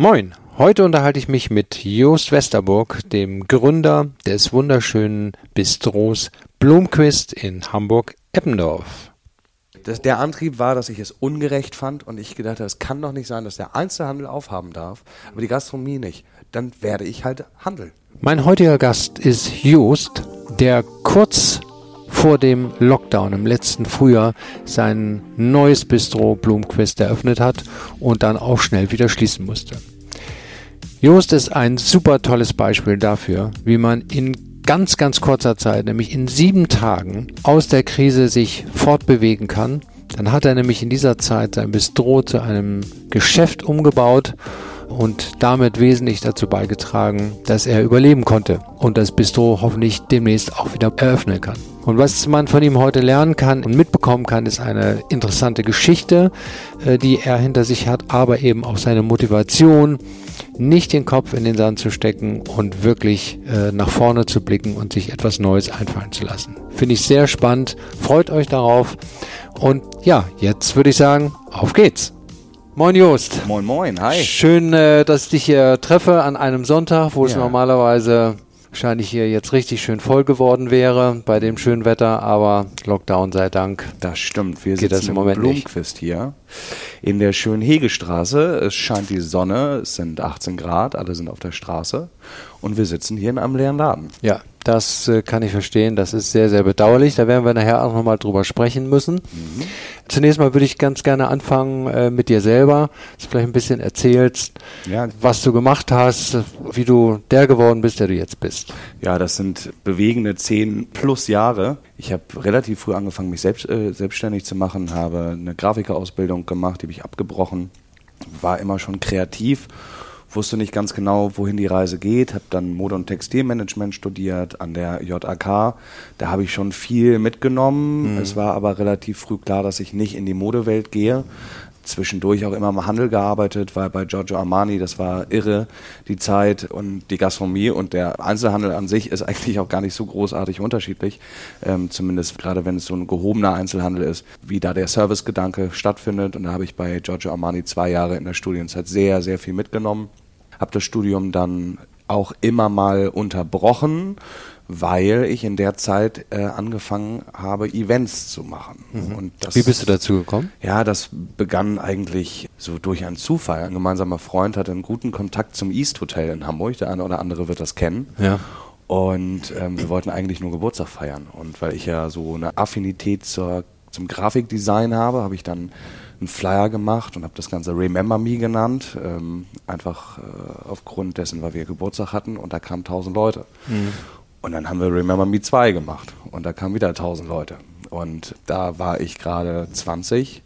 Moin, heute unterhalte ich mich mit Joost Westerburg, dem Gründer des wunderschönen Bistros Blomquist in Hamburg-Eppendorf. der Antrieb war, dass ich es ungerecht fand und ich gedacht habe, es kann doch nicht sein, dass der Einzelhandel aufhaben darf, aber die Gastronomie nicht. Dann werde ich halt handeln. Mein heutiger Gast ist Joost, der kurz vor dem Lockdown im letzten Frühjahr sein neues Bistro Blomquist eröffnet hat und dann auch schnell wieder schließen musste. Joost ist ein super tolles Beispiel dafür, wie man in ganz, ganz kurzer Zeit, nämlich in sieben Tagen, aus der Krise sich fortbewegen kann. Dann hat er nämlich in dieser Zeit sein Bistro zu einem Geschäft umgebaut und damit wesentlich dazu beigetragen, dass er überleben konnte und das Bistro hoffentlich demnächst auch wieder eröffnen kann. Und was man von ihm heute lernen kann und mitbekommen kann, ist eine interessante Geschichte, äh, die er hinter sich hat, aber eben auch seine Motivation, nicht den Kopf in den Sand zu stecken und wirklich äh, nach vorne zu blicken und sich etwas Neues einfallen zu lassen. Finde ich sehr spannend. Freut euch darauf. Und ja, jetzt würde ich sagen, auf geht's. Moin Jost. Moin, moin, hi. Schön, äh, dass ich dich hier treffe an einem Sonntag, wo ja. es normalerweise wahrscheinlich hier jetzt richtig schön voll geworden wäre bei dem schönen Wetter, aber Lockdown sei Dank. Das stimmt. Wir sitzen das im Moment Blumenquist nicht. hier in der schönen Hegestraße. Es scheint die Sonne, es sind 18 Grad, alle sind auf der Straße und wir sitzen hier in einem leeren Laden. Ja, das äh, kann ich verstehen. Das ist sehr, sehr bedauerlich. Da werden wir nachher auch nochmal drüber sprechen müssen. Mhm. Zunächst mal würde ich ganz gerne anfangen äh, mit dir selber, dass du vielleicht ein bisschen erzählst, ja. was du gemacht hast, wie du der geworden bist, der du jetzt bist. Ja, das sind bewegende zehn plus Jahre. Ich habe relativ früh angefangen, mich selbst, äh, selbstständig zu machen, habe eine Grafikerausbildung gemacht, die habe ich abgebrochen, war immer schon kreativ wusste nicht ganz genau, wohin die Reise geht, habe dann Mode- und Textilmanagement studiert an der JAK. Da habe ich schon viel mitgenommen. Mhm. Es war aber relativ früh klar, dass ich nicht in die Modewelt gehe. Zwischendurch auch immer im Handel gearbeitet, war bei Giorgio Armani, das war irre, die Zeit und die Gastronomie und der Einzelhandel an sich ist eigentlich auch gar nicht so großartig unterschiedlich, ähm, zumindest gerade wenn es so ein gehobener Einzelhandel ist, wie da der Servicegedanke stattfindet. Und da habe ich bei Giorgio Armani zwei Jahre in der Studienzeit sehr, sehr viel mitgenommen habe das Studium dann auch immer mal unterbrochen, weil ich in der Zeit äh, angefangen habe, Events zu machen. Mhm. Das, Wie bist du dazu gekommen? Ja, das begann eigentlich so durch einen Zufall. Ein gemeinsamer Freund hatte einen guten Kontakt zum East Hotel in Hamburg. Der eine oder andere wird das kennen. Ja. Und ähm, wir wollten eigentlich nur Geburtstag feiern. Und weil ich ja so eine Affinität zur, zum Grafikdesign habe, habe ich dann einen Flyer gemacht und habe das Ganze Remember Me genannt. Ähm, einfach äh, aufgrund dessen, weil wir Geburtstag hatten und da kamen 1000 Leute. Mhm. Und dann haben wir Remember Me 2 gemacht und da kamen wieder 1000 Leute. Und da war ich gerade 20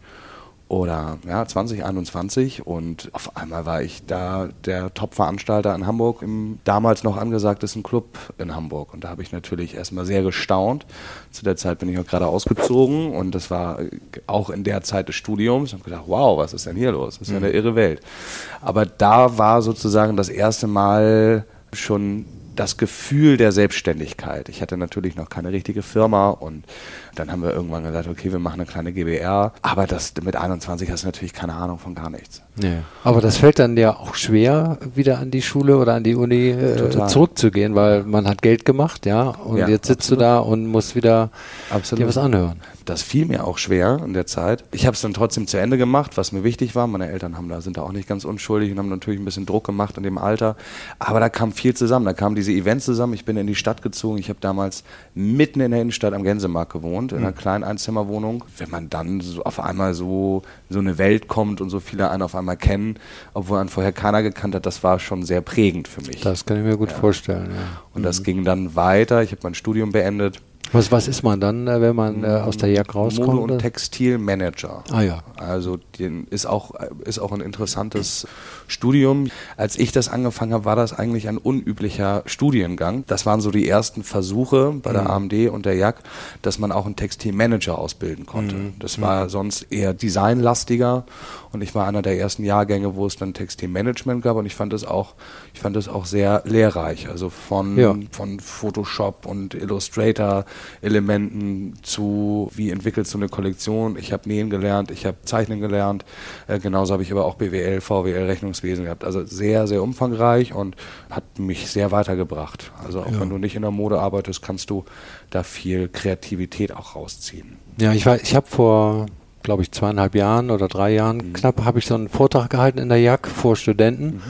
oder ja, 2021 und auf einmal war ich da der Top-Veranstalter in Hamburg im damals noch angesagtesten Club in Hamburg und da habe ich natürlich erstmal sehr gestaunt. Zu der Zeit bin ich auch gerade ausgezogen und das war auch in der Zeit des Studiums und habe gedacht, wow, was ist denn hier los? Das ist ja eine mhm. irre Welt. Aber da war sozusagen das erste Mal schon das Gefühl der Selbstständigkeit. Ich hatte natürlich noch keine richtige Firma und dann haben wir irgendwann gesagt, okay, wir machen eine kleine GBR. Aber das mit 21 hast du natürlich keine Ahnung von gar nichts. Ja. Aber das fällt dann ja auch schwer, wieder an die Schule oder an die Uni äh, zurückzugehen, weil man hat Geld gemacht, ja. Und ja, jetzt sitzt absolut. du da und musst wieder absolut. dir was anhören. Das fiel mir auch schwer in der Zeit. Ich habe es dann trotzdem zu Ende gemacht, was mir wichtig war. Meine Eltern haben da, sind da auch nicht ganz unschuldig und haben natürlich ein bisschen Druck gemacht in dem Alter. Aber da kam viel zusammen. Da kamen diese Events zusammen. Ich bin in die Stadt gezogen. Ich habe damals mitten in der Innenstadt am Gänsemarkt gewohnt, in einer mhm. kleinen Einzimmerwohnung. Wenn man dann so auf einmal so so eine Welt kommt und so viele einen auf einmal kennen, obwohl einen vorher keiner gekannt hat, das war schon sehr prägend für mich. Das kann ich mir gut ja. vorstellen. Ja. Und mhm. das ging dann weiter. Ich habe mein Studium beendet was, was ist man dann, äh, wenn man äh, aus der Jagd rauskommt? Mode- und Textilmanager. Ah ja. Also den ist auch, ist auch ein interessantes Studium. Als ich das angefangen habe, war das eigentlich ein unüblicher Studiengang. Das waren so die ersten Versuche bei mhm. der AMD und der JAG, dass man auch einen Textilmanager ausbilden konnte. Mhm. Das war mhm. sonst eher designlastiger und ich war einer der ersten Jahrgänge, wo es dann Textilmanagement gab und ich fand es auch, ich fand es auch sehr lehrreich. Also von, ja. von Photoshop und Illustrator Elementen zu, wie entwickelst du eine Kollektion. Ich habe Nähen gelernt, ich habe Zeichnen gelernt, äh, genauso habe ich aber auch BWL, VWL, Rechnungswesen gehabt. Also sehr, sehr umfangreich und hat mich sehr weitergebracht. Also auch ja. wenn du nicht in der Mode arbeitest, kannst du da viel Kreativität auch rausziehen. Ja, ich war, ich habe vor glaube ich, zweieinhalb Jahren oder drei Jahren mhm. knapp, habe ich so einen Vortrag gehalten in der JAK vor Studenten. Mhm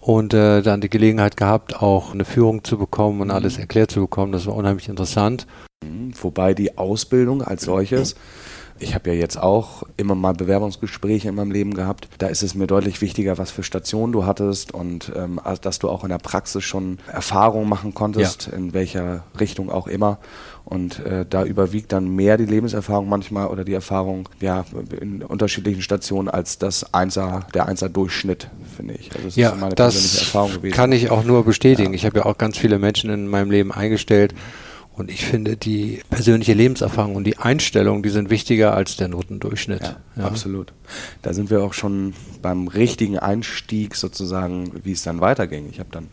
und äh, dann die Gelegenheit gehabt, auch eine Führung zu bekommen und alles mhm. erklärt zu bekommen. Das war unheimlich interessant. Mhm. Wobei die Ausbildung als solches, ich habe ja jetzt auch immer mal Bewerbungsgespräche in meinem Leben gehabt, da ist es mir deutlich wichtiger, was für Stationen du hattest und ähm, dass du auch in der Praxis schon Erfahrungen machen konntest, ja. in welcher Richtung auch immer. Und äh, da überwiegt dann mehr die Lebenserfahrung manchmal oder die Erfahrung ja, in unterschiedlichen Stationen als das Einser, der Einser-Durchschnitt, finde ich. Also das ja, ist meine das persönliche Erfahrung gewesen. Kann ich auch nur bestätigen. Ja. Ich habe ja auch ganz viele Menschen in meinem Leben eingestellt. Und ich finde, die persönliche Lebenserfahrung und die Einstellung, die sind wichtiger als der Notendurchschnitt. Ja, ja. Absolut. Da sind wir auch schon beim richtigen Einstieg sozusagen, wie es dann weiterging. Ich habe dann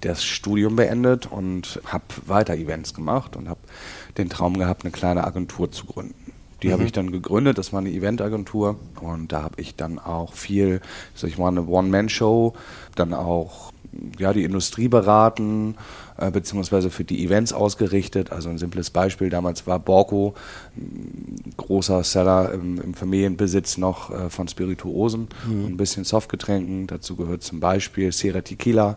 das Studium beendet und habe weiter Events gemacht und habe den Traum gehabt, eine kleine Agentur zu gründen. Die mhm. habe ich dann gegründet, das war eine Eventagentur und da habe ich dann auch viel, ich mal, eine One-Man-Show, dann auch ja, die Industrie beraten, äh, beziehungsweise für die Events ausgerichtet. Also ein simples Beispiel, damals war Borco, ein großer Seller im, im Familienbesitz noch äh, von Spirituosen mhm. und ein bisschen Softgetränken. Dazu gehört zum Beispiel Sierra Tequila.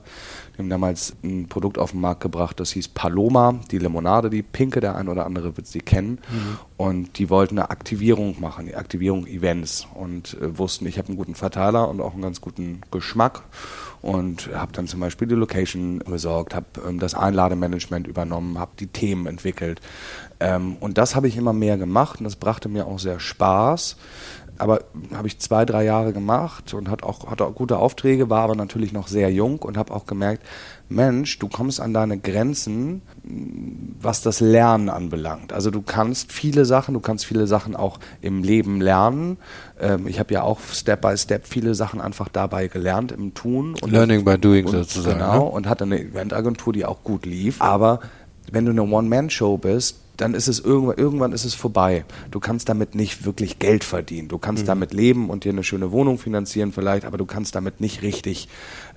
Wir haben damals ein Produkt auf den Markt gebracht, das hieß Paloma, die Limonade, die pinke, der ein oder andere wird sie kennen. Mhm. Und die wollten eine Aktivierung machen, die Aktivierung Events und äh, wussten, ich habe einen guten Verteiler und auch einen ganz guten Geschmack und habe dann zum Beispiel die Location besorgt, habe ähm, das Einlademanagement übernommen, habe die Themen entwickelt. Ähm, und das habe ich immer mehr gemacht und das brachte mir auch sehr Spaß. Aber habe ich zwei, drei Jahre gemacht und hat auch, hatte auch gute Aufträge, war aber natürlich noch sehr jung und habe auch gemerkt, Mensch, du kommst an deine Grenzen, was das Lernen anbelangt. Also du kannst viele Sachen, du kannst viele Sachen auch im Leben lernen. Ähm, ich habe ja auch Step by Step viele Sachen einfach dabei gelernt im Tun. Und Learning by doing und, sozusagen. Genau, ne? und hatte eine Eventagentur, die auch gut lief. Aber wenn du eine One-Man-Show bist, dann ist es irgendwann, irgendwann ist es vorbei. Du kannst damit nicht wirklich Geld verdienen. Du kannst mhm. damit leben und dir eine schöne Wohnung finanzieren vielleicht, aber du kannst damit nicht richtig,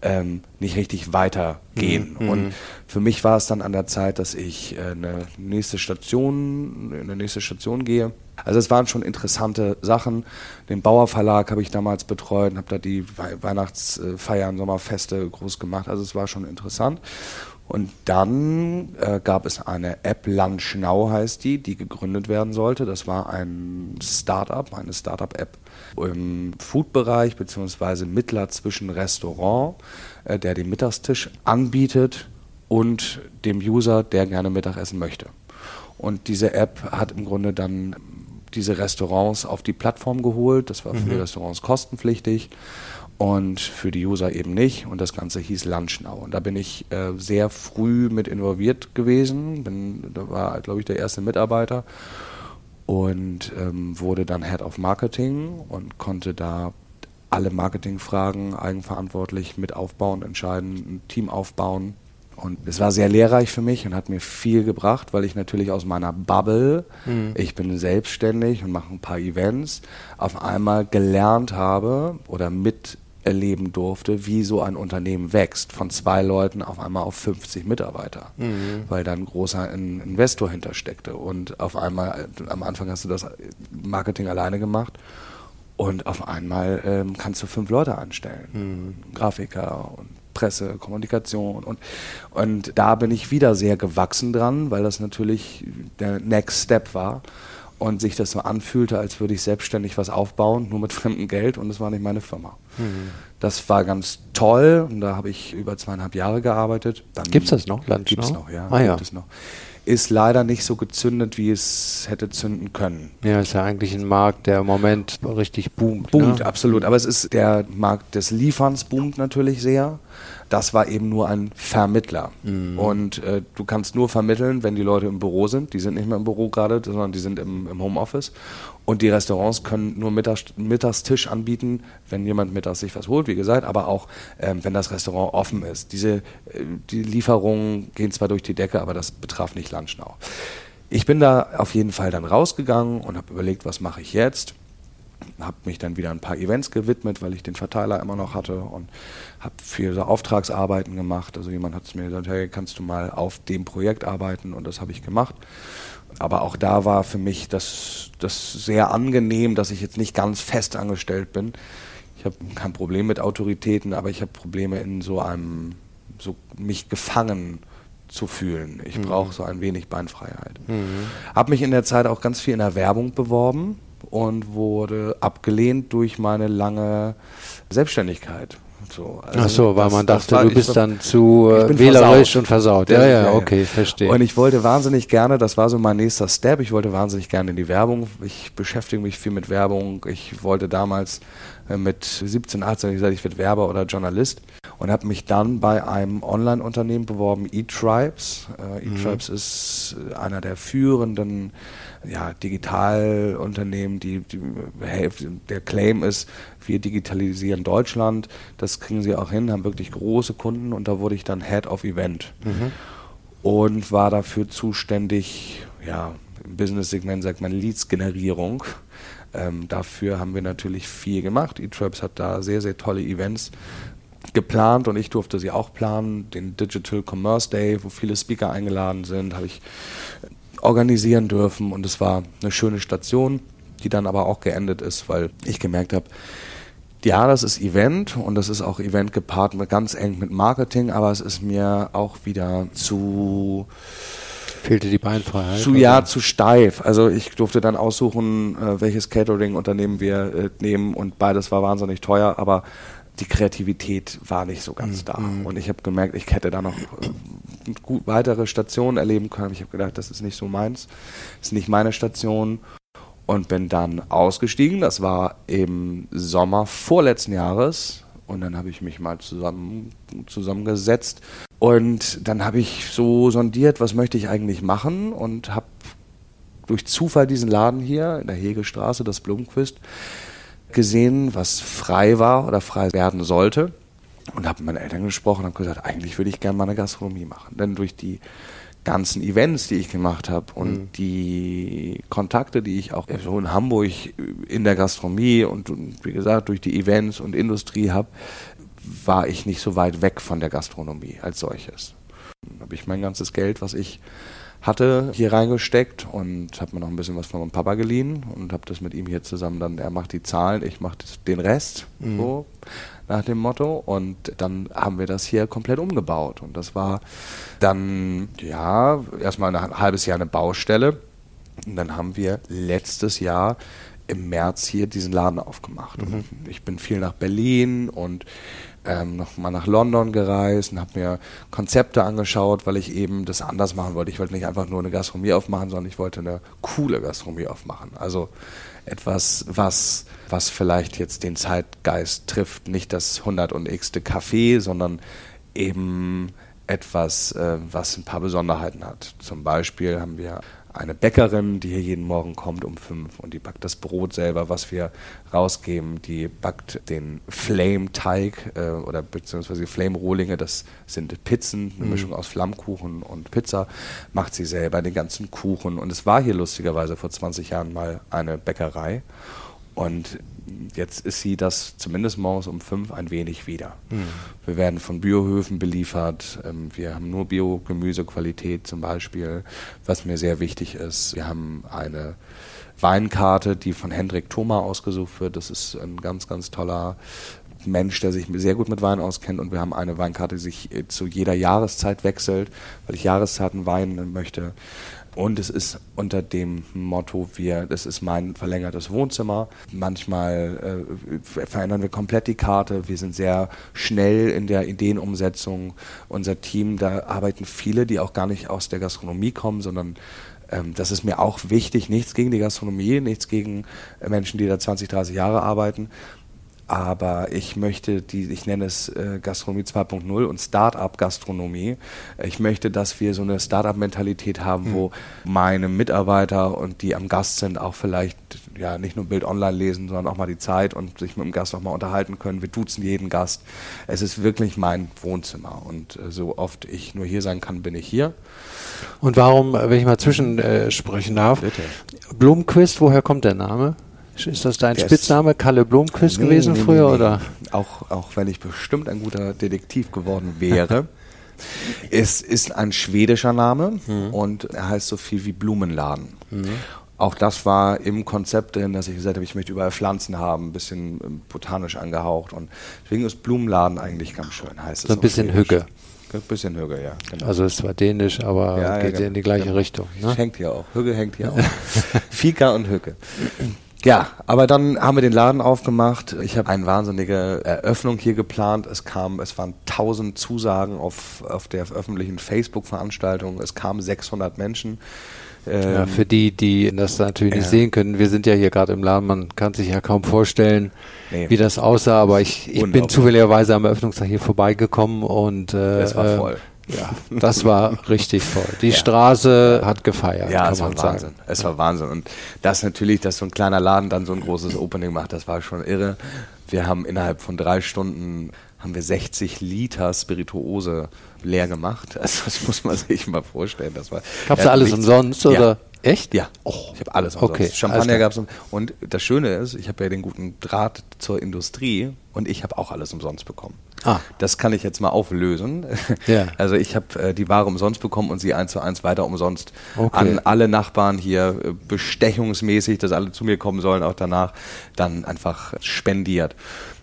ähm, nicht richtig weitergehen. Mhm. Und für mich war es dann an der Zeit, dass ich äh, eine nächste Station, eine nächste Station gehe. Also es waren schon interessante Sachen. Den Bauer Verlag habe ich damals betreut und habe da die Weihnachtsfeiern, Sommerfeste groß gemacht. Also es war schon interessant. Und dann äh, gab es eine App, Lunch Now heißt die, die gegründet werden sollte. Das war ein Startup, eine Startup-App im Food-Bereich beziehungsweise Mittler zwischen Restaurant, äh, der den Mittagstisch anbietet und dem User, der gerne Mittagessen möchte. Und diese App hat im Grunde dann diese Restaurants auf die Plattform geholt. Das war für mhm. die Restaurants kostenpflichtig und für die User eben nicht. Und das Ganze hieß Lunch Now. Und da bin ich äh, sehr früh mit involviert gewesen. Bin, da war, glaube ich, der erste Mitarbeiter und ähm, wurde dann Head of Marketing und konnte da alle Marketingfragen eigenverantwortlich mit aufbauen, entscheiden, ein Team aufbauen. Und es war sehr lehrreich für mich und hat mir viel gebracht, weil ich natürlich aus meiner Bubble, mhm. ich bin selbstständig und mache ein paar Events, auf einmal gelernt habe oder mit erleben durfte, wie so ein Unternehmen wächst, von zwei Leuten auf einmal auf 50 Mitarbeiter, mhm. weil da ein großer Investor hintersteckte. Und auf einmal, am Anfang hast du das Marketing alleine gemacht und auf einmal ähm, kannst du fünf Leute anstellen, mhm. Grafiker und Presse, Kommunikation und, und da bin ich wieder sehr gewachsen dran, weil das natürlich der Next Step war und sich das so anfühlte, als würde ich selbstständig was aufbauen, nur mit fremdem Geld und es war nicht meine Firma. Mhm. Das war ganz toll und da habe ich über zweieinhalb Jahre gearbeitet. Gibt es das noch? Gibt es noch, ja. Ah, ja. noch. Ist leider nicht so gezündet, wie es hätte zünden können. Ja, ist ja eigentlich ein Markt, der im Moment richtig boomt. Boomt, ne? absolut. Aber es ist der Markt des Lieferns boomt natürlich sehr das war eben nur ein Vermittler. Mhm. Und äh, du kannst nur vermitteln, wenn die Leute im Büro sind. Die sind nicht mehr im Büro gerade, sondern die sind im, im Homeoffice. Und die Restaurants können nur Mittags, Mittagstisch anbieten, wenn jemand mittags sich was holt, wie gesagt, aber auch, ähm, wenn das Restaurant offen ist. Diese, äh, die Lieferungen gehen zwar durch die Decke, aber das betraf nicht Lunch Now. ich bin da auf jeden Fall dann rausgegangen und habe überlegt, was mache ich jetzt habe mich dann wieder ein paar Events gewidmet, weil ich den Verteiler immer noch hatte und habe viele Auftragsarbeiten gemacht. Also jemand hat es mir gesagt, hey, kannst du mal auf dem Projekt arbeiten und das habe ich gemacht. Aber auch da war für mich das, das sehr angenehm, dass ich jetzt nicht ganz fest angestellt bin. Ich habe kein Problem mit Autoritäten, aber ich habe Probleme in so einem, so mich gefangen zu fühlen. Ich mhm. brauche so ein wenig Beinfreiheit. Mhm. Habe mich in der Zeit auch ganz viel in der Werbung beworben und wurde abgelehnt durch meine lange Selbstständigkeit. So, also Ach so, weil das, man dachte, war, du bist dann zu äh, wählerisch versaut. und versaut. Ja, ja, ja, okay, verstehe. Und ich wollte wahnsinnig gerne, das war so mein nächster Step, ich wollte wahnsinnig gerne in die Werbung. Ich beschäftige mich viel mit Werbung. Ich wollte damals äh, mit 17, 18 gesagt, ich werde Werber oder Journalist und habe mich dann bei einem Online-Unternehmen beworben, eTribes. Äh, eTribes mhm. ist einer der führenden ja, Digitalunternehmen, die, die, der Claim ist, wir digitalisieren Deutschland. Das kriegen sie auch hin, haben wirklich große Kunden und da wurde ich dann Head of Event mhm. und war dafür zuständig, ja, im Business-Segment sagt man Leads-Generierung. Ähm, dafür haben wir natürlich viel gemacht. eTribes hat da sehr, sehr tolle Events geplant und ich durfte sie auch planen. Den Digital Commerce Day, wo viele Speaker eingeladen sind, habe ich organisieren dürfen und es war eine schöne Station, die dann aber auch geendet ist, weil ich gemerkt habe, ja, das ist Event und das ist auch Event gepaart mit ganz eng mit Marketing, aber es ist mir auch wieder zu fehlte die Beinfreiheit. Zu ja, zu steif. Also ich durfte dann aussuchen, äh, welches Catering-Unternehmen wir äh, nehmen und beides war wahnsinnig teuer, aber die Kreativität war nicht so ganz mhm. da. Und ich habe gemerkt, ich hätte da noch äh, gut weitere Stationen erleben können. Ich habe gedacht, das ist nicht so meins, das ist nicht meine Station. Und bin dann ausgestiegen. Das war im Sommer vorletzten Jahres. Und dann habe ich mich mal zusammen, zusammengesetzt. Und dann habe ich so sondiert, was möchte ich eigentlich machen. Und habe durch Zufall diesen Laden hier in der Hegestraße, das Blumenquist, gesehen, was frei war oder frei werden sollte und habe mit meinen Eltern gesprochen und habe gesagt, eigentlich würde ich gerne mal eine Gastronomie machen. Denn durch die ganzen Events, die ich gemacht habe und mhm. die Kontakte, die ich auch so in Hamburg in der Gastronomie und wie gesagt durch die Events und Industrie habe, war ich nicht so weit weg von der Gastronomie als solches. Dann habe ich mein ganzes Geld, was ich hatte, hier reingesteckt und habe mir noch ein bisschen was von meinem Papa geliehen und habe das mit ihm hier zusammen dann, er macht die Zahlen, ich mache den Rest, mhm. so nach dem Motto und dann haben wir das hier komplett umgebaut und das war dann, ja, erstmal ein halbes Jahr eine Baustelle und dann haben wir letztes Jahr im März hier diesen Laden aufgemacht. Mhm. ich bin viel nach Berlin und ähm, noch mal nach London gereist und habe mir Konzepte angeschaut, weil ich eben das anders machen wollte. Ich wollte nicht einfach nur eine Gastronomie aufmachen, sondern ich wollte eine coole Gastronomie aufmachen. Also etwas, was, was vielleicht jetzt den Zeitgeist trifft, nicht das 100 und x-te Café, sondern eben etwas, äh, was ein paar Besonderheiten hat. Zum Beispiel haben wir eine Bäckerin, die hier jeden Morgen kommt um fünf und die backt das Brot selber, was wir rausgeben. Die backt den Flame-Teig äh, oder beziehungsweise Flame-Rohlinge, das sind Pizzen, eine mhm. Mischung aus Flammkuchen und Pizza, macht sie selber, den ganzen Kuchen. Und es war hier lustigerweise vor 20 Jahren mal eine Bäckerei. Und jetzt ist sie das zumindest morgens um fünf ein wenig wieder. Mhm. Wir werden von Biohöfen beliefert. Ähm, wir haben nur Biogemüsequalität zum Beispiel, was mir sehr wichtig ist. Wir haben eine Weinkarte, die von Hendrik Thoma ausgesucht wird. Das ist ein ganz, ganz toller Mensch, der sich sehr gut mit Wein auskennt. Und wir haben eine Weinkarte, die sich zu jeder Jahreszeit wechselt, weil ich Jahreszeiten weinen möchte. Und es ist unter dem Motto, wir, das ist mein verlängertes Wohnzimmer. Manchmal äh, verändern wir komplett die Karte. Wir sind sehr schnell in der Ideenumsetzung. Unser Team, da arbeiten viele, die auch gar nicht aus der Gastronomie kommen, sondern ähm, das ist mir auch wichtig. Nichts gegen die Gastronomie, nichts gegen Menschen, die da 20, 30 Jahre arbeiten. Aber ich möchte die, ich nenne es äh, Gastronomie 2.0 und Start-up-Gastronomie. Ich möchte, dass wir so eine Start-up-Mentalität haben, mhm. wo meine Mitarbeiter und die am Gast sind auch vielleicht ja nicht nur Bild online lesen, sondern auch mal die Zeit und sich mit dem Gast auch mal unterhalten können. Wir duzen jeden Gast. Es ist wirklich mein Wohnzimmer und äh, so oft ich nur hier sein kann, bin ich hier. Und warum, wenn ich mal zwischensprechen äh, darf, Bitte. Blumenquist, woher kommt der Name? Ist das dein der Spitzname, Kalle Blomquist nee, gewesen nee, früher? Nee, oder? Auch, auch wenn ich bestimmt ein guter Detektiv geworden wäre. es ist ein schwedischer Name mhm. und er heißt so viel wie Blumenladen. Mhm. Auch das war im Konzept drin, dass ich gesagt habe, ich möchte überall Pflanzen haben, ein bisschen ähm, botanisch angehaucht. Und deswegen ist Blumenladen eigentlich ganz schön, heißt es. So ein bisschen. Hücke. Ein bisschen Hügge, ja. Genau. Also es war dänisch, aber ja, geht ja, genau. in die gleiche genau. Richtung. Ne? Hängt hier auch. Hügge hängt hier auch. Fika und Hücke. Ja, aber dann haben wir den Laden aufgemacht. Ich habe eine wahnsinnige Eröffnung hier geplant. Es kam, es waren tausend Zusagen auf, auf der öffentlichen Facebook-Veranstaltung. Es kamen 600 Menschen. Ähm, ja, für die, die das natürlich nicht sehen können, wir sind ja hier gerade im Laden, man kann sich ja kaum vorstellen, nee. wie das aussah, aber ich, ich bin zufälligerweise am Eröffnungstag hier vorbeigekommen und äh, es war äh, voll. Ja, das war richtig voll. Die ja. Straße hat gefeiert. Ja, es war Wahnsinn. Sagen. Es war Wahnsinn. Und das natürlich, dass so ein kleiner Laden dann so ein großes Opening macht, das war schon irre. Wir haben innerhalb von drei Stunden haben wir 60 Liter Spirituose leer gemacht. Also das muss man sich mal vorstellen. Das war. Gab's da alles umsonst oder? Ja. Echt? Ja. Oh. Ich habe alles umsonst. Okay. Champagner gab es. Und das Schöne ist, ich habe ja den guten Draht zur Industrie und ich habe auch alles umsonst bekommen. Ah. Das kann ich jetzt mal auflösen. Ja. Also ich habe äh, die Ware umsonst bekommen und sie eins zu eins weiter umsonst okay. an alle Nachbarn hier äh, bestechungsmäßig, dass alle zu mir kommen sollen, auch danach dann einfach spendiert.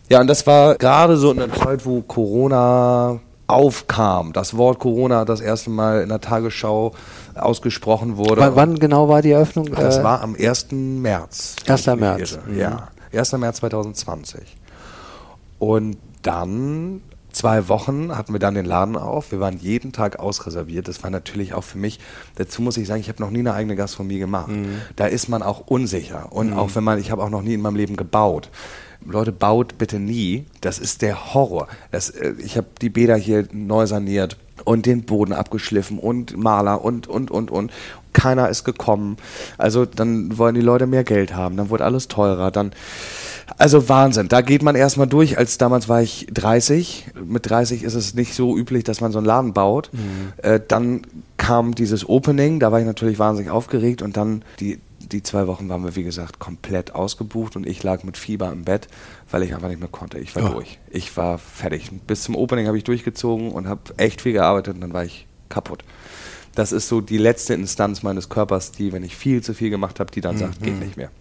Ja, und das war gerade so in der Zeit, wo Corona aufkam. Das Wort Corona das erste Mal in der Tagesschau ausgesprochen wurde. W wann genau war die Eröffnung? Das äh, war am 1. März. 1. März. Mhm. Ja, 1. März 2020. Und dann zwei Wochen hatten wir dann den Laden auf. Wir waren jeden Tag ausreserviert. Das war natürlich auch für mich, dazu muss ich sagen, ich habe noch nie eine eigene Gastronomie gemacht. Mhm. Da ist man auch unsicher. Und mhm. auch wenn man, ich habe auch noch nie in meinem Leben gebaut. Leute, baut bitte nie. Das ist der Horror. Das, äh, ich habe die Bäder hier neu saniert und den Boden abgeschliffen und Maler und, und, und, und. Keiner ist gekommen. Also dann wollen die Leute mehr Geld haben. Dann wurde alles teurer. Dann, also Wahnsinn. Da geht man erstmal durch. Als damals war ich 30. Mit 30 ist es nicht so üblich, dass man so einen Laden baut. Mhm. Äh, dann kam dieses Opening. Da war ich natürlich wahnsinnig aufgeregt und dann die die zwei Wochen waren wir, wie gesagt, komplett ausgebucht und ich lag mit Fieber im Bett, weil ich einfach nicht mehr konnte. Ich war oh. durch. Ich war fertig. Bis zum Opening habe ich durchgezogen und habe echt viel gearbeitet und dann war ich kaputt. Das ist so die letzte Instanz meines Körpers, die, wenn ich viel zu viel gemacht habe, die dann mhm. sagt, geht nicht mehr.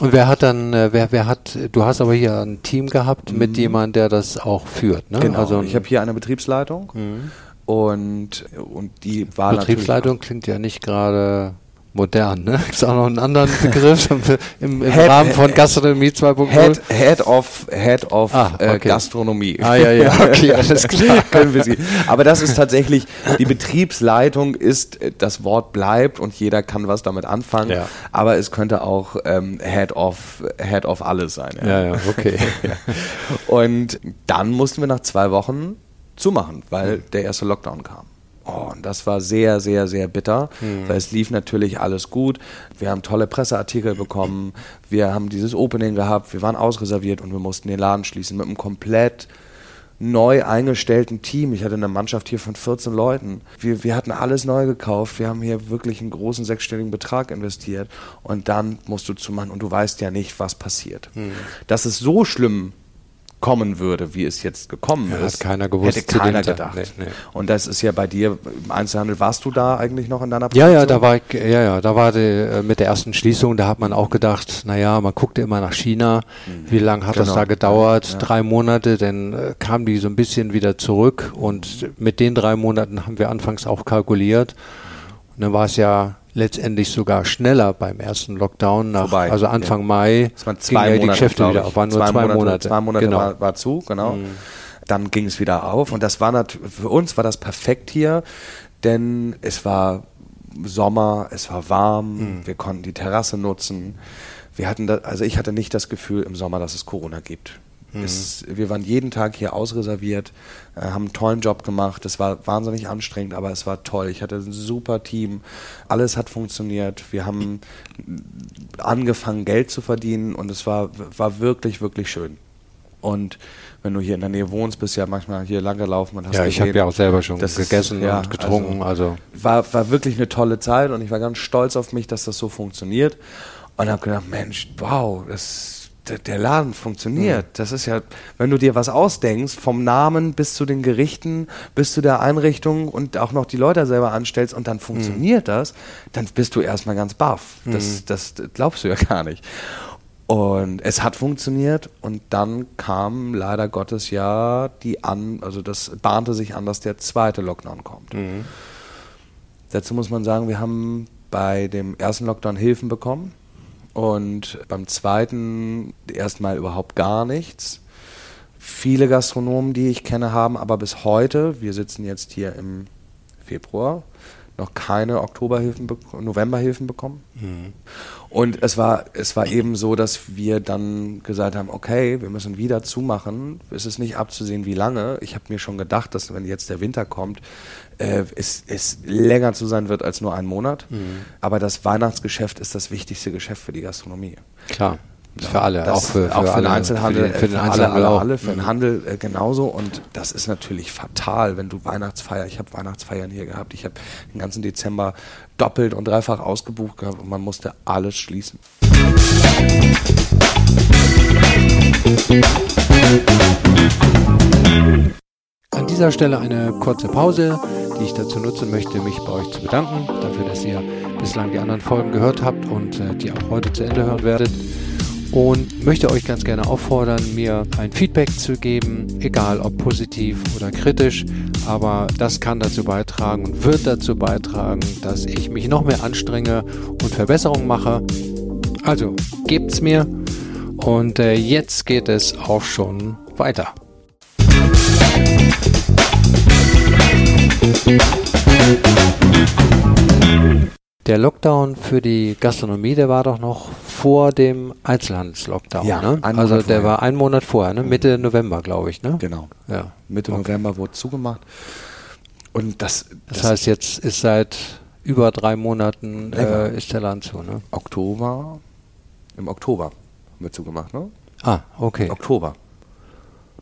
Und wer hat dann, äh, wer, wer hat, du hast aber hier ein Team gehabt mhm. mit jemandem, der das auch führt, ne? Genau. Also ich habe hier eine Betriebsleitung mhm. und, und die war Betriebsleitung klingt ja nicht gerade modern, ne? Gibt auch noch einen anderen Begriff im, im Head, Rahmen von Gastronomie 2.0? Head, Head of, Head of ah, äh, okay. äh, Gastronomie. Ah, ja, ja, okay, alles klar. Können wir sie. Aber das ist tatsächlich, die Betriebsleitung ist, das Wort bleibt und jeder kann was damit anfangen. Ja. Aber es könnte auch ähm, Head of, Head of alles sein. Ja, ja, ja okay. und dann mussten wir nach zwei Wochen zumachen, weil mhm. der erste Lockdown kam. Oh, und das war sehr, sehr, sehr bitter, mhm. weil es lief natürlich alles gut. Wir haben tolle Presseartikel bekommen, wir haben dieses Opening gehabt, wir waren ausreserviert und wir mussten den Laden schließen mit einem komplett neu eingestellten Team. Ich hatte eine Mannschaft hier von 14 Leuten. Wir, wir hatten alles neu gekauft. Wir haben hier wirklich einen großen sechsstelligen Betrag investiert. Und dann musst du zumachen und du weißt ja nicht, was passiert. Mhm. Das ist so schlimm kommen würde, wie es jetzt gekommen ja, ist, hat keiner gewusst, hätte keiner gedacht. Nee, nee. Und das ist ja bei dir im Einzelhandel. Warst du da eigentlich noch in deiner Produktion? Ja, ja, da war ich, ja, ja, da war die, äh, mit der ersten Schließung, da hat man auch gedacht, naja, man guckte immer nach China. Mhm. Wie lange hat genau. das da gedauert? Ja. Drei Monate, dann äh, kam die so ein bisschen wieder zurück und mit den drei Monaten haben wir anfangs auch kalkuliert. Und dann war es ja letztendlich sogar schneller beim ersten Lockdown. Nach, Vorbei, also Anfang ja. Mai das waren zwei ja die Monate, Geschäfte wieder auf. Waren nur zwei, zwei Monate, Monate. Zwei Monate genau. war, war, zu, genau. Mhm. Dann ging es wieder auf und das war natürlich, für uns war das perfekt hier, denn es war Sommer, es war warm, mhm. wir konnten die Terrasse nutzen. Wir hatten da, also ich hatte nicht das Gefühl im Sommer, dass es Corona gibt. Mhm. Es, wir waren jeden Tag hier ausreserviert, äh, haben einen tollen Job gemacht. Es war wahnsinnig anstrengend, aber es war toll. Ich hatte ein super Team. Alles hat funktioniert. Wir haben angefangen, Geld zu verdienen und es war, war wirklich, wirklich schön. Und wenn du hier in der Nähe wohnst, bist du ja manchmal hier lang gelaufen und hast Ja, ich habe ja auch selber schon gegessen ist, ja, und getrunken. Also, also, War, war wirklich eine tolle Zeit und ich war ganz stolz auf mich, dass das so funktioniert. Und habe gedacht, Mensch, wow, das, der, Laden funktioniert. Mhm. Das ist ja, wenn du dir was ausdenkst, vom Namen bis zu den Gerichten, bis zu der Einrichtung und auch noch die Leute selber anstellst und dann funktioniert mhm. das, dann bist du erstmal ganz baff. Das, mhm. das glaubst du ja gar nicht. Und es hat funktioniert und dann kam leider Gottes ja die an, also das bahnte sich an, dass der zweite Lockdown kommt. Mhm. Dazu muss man sagen, wir haben bei dem ersten Lockdown Hilfen bekommen und beim zweiten erstmal überhaupt gar nichts. Viele Gastronomen, die ich kenne, haben aber bis heute, wir sitzen jetzt hier im Februar, noch keine Oktoberhilfen, Novemberhilfen bekommen. Mhm. Und es war, es war eben so, dass wir dann gesagt haben, okay, wir müssen wieder zumachen. Es ist nicht abzusehen, wie lange. Ich habe mir schon gedacht, dass wenn jetzt der Winter kommt, äh, es, es länger zu sein wird als nur ein Monat. Mhm. Aber das Weihnachtsgeschäft ist das wichtigste Geschäft für die Gastronomie. Klar. Für alle, das, auch für, für, auch für alle, den Einzelhandel, für, den, für den Einzelhandel alle, alle, für den mhm. Handel äh, genauso. Und das ist natürlich fatal, wenn du Weihnachtsfeier, ich habe Weihnachtsfeiern hier gehabt, ich habe den ganzen Dezember doppelt und dreifach ausgebucht gehabt und man musste alles schließen. An dieser Stelle eine kurze Pause, die ich dazu nutzen möchte, mich bei euch zu bedanken, dafür, dass ihr bislang die anderen Folgen gehört habt und äh, die auch heute zu Ende hören werdet und möchte euch ganz gerne auffordern, mir ein Feedback zu geben, egal ob positiv oder kritisch, aber das kann dazu beitragen und wird dazu beitragen, dass ich mich noch mehr anstrenge und Verbesserungen mache. Also gebt's mir und äh, jetzt geht es auch schon weiter. Der Lockdown für die Gastronomie, der war doch noch vor dem Einzelhandelslockdown, ja, ne? Also der vorher. war einen Monat vorher, ne? Mitte November, glaube ich, ne? Genau. Ja. Mitte okay. November wurde zugemacht. Und das, das, das heißt, jetzt ist seit über drei Monaten äh, ist der Land zu, ne? Oktober, im Oktober haben wir zugemacht, ne? Ah, okay. Oktober.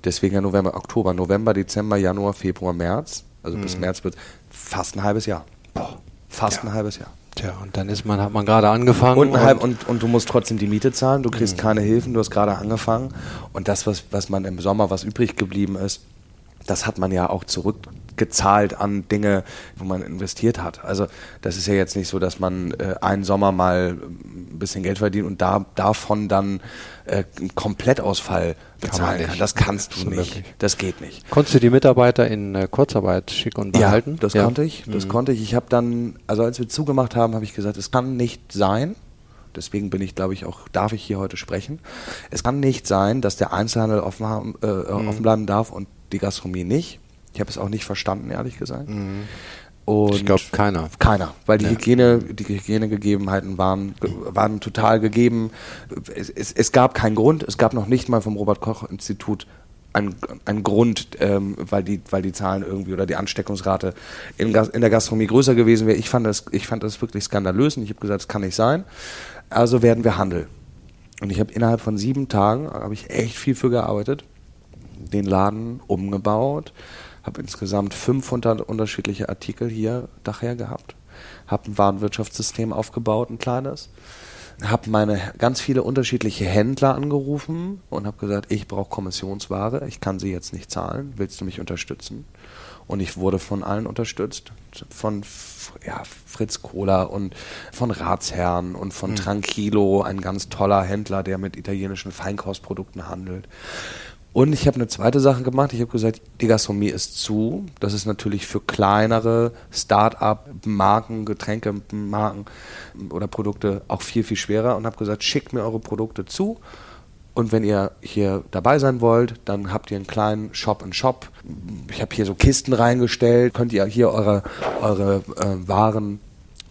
Deswegen ja November, Oktober, November, Dezember, Januar, Februar, März. Also mhm. bis März wird fast ein halbes Jahr. Boah, fast ja. ein halbes Jahr. Tja, und dann ist man, hat man gerade angefangen. Und, und, und, und, du musst trotzdem die Miete zahlen, du kriegst mhm. keine Hilfen, du hast gerade angefangen. Und das, was, was man im Sommer, was übrig geblieben ist, das hat man ja auch zurückgezahlt an Dinge, wo man investiert hat. Also das ist ja jetzt nicht so, dass man äh, einen Sommer mal ein bisschen Geld verdient und da, davon dann äh, einen Komplettausfall bezahlen kann. kann. Das kannst du nicht. Wirklich. Das geht nicht. Konntest du die Mitarbeiter in äh, Kurzarbeit schicken und behalten? Ja, das ja. konnte ich. Das mhm. konnte ich. Ich habe dann, also als wir zugemacht haben, habe ich gesagt, es kann nicht sein. Deswegen bin ich, glaube ich, auch, darf ich hier heute sprechen. Es kann nicht sein, dass der Einzelhandel offen, haben, äh, mhm. offen bleiben darf und die Gastronomie nicht. Ich habe es auch nicht verstanden, ehrlich gesagt. Mhm. Ich glaube keiner. Keiner, weil die ja. Hygiene, die Hygienegegebenheiten waren, waren total gegeben. Es, es, es, gab keinen Grund, es gab noch nicht mal vom Robert Koch Institut einen, einen Grund, ähm, weil, die, weil die Zahlen irgendwie oder die Ansteckungsrate in, in der Gastronomie größer gewesen wäre. Ich fand das, ich fand das wirklich skandalös und ich habe gesagt, das kann nicht sein. Also werden wir handeln. Und ich habe innerhalb von sieben Tagen, habe ich echt viel für gearbeitet, den Laden umgebaut, habe insgesamt 500 unterschiedliche Artikel hier daher gehabt, habe ein Warenwirtschaftssystem aufgebaut, ein kleines, habe meine ganz viele unterschiedliche Händler angerufen und habe gesagt, ich brauche Kommissionsware, ich kann sie jetzt nicht zahlen, willst du mich unterstützen? Und ich wurde von allen unterstützt, von ja, Fritz Kohler und von Ratsherrn und von mhm. Tranquilo, ein ganz toller Händler, der mit italienischen Feinkostprodukten handelt. Und ich habe eine zweite Sache gemacht. Ich habe gesagt, die Gastronomie ist zu. Das ist natürlich für kleinere Start-up-Marken, Getränkemarken oder Produkte auch viel, viel schwerer. Und habe gesagt, schickt mir eure Produkte zu. Und wenn ihr hier dabei sein wollt, dann habt ihr einen kleinen Shop-in-Shop. Ich habe hier so Kisten reingestellt. Könnt ihr hier eure, eure äh, Waren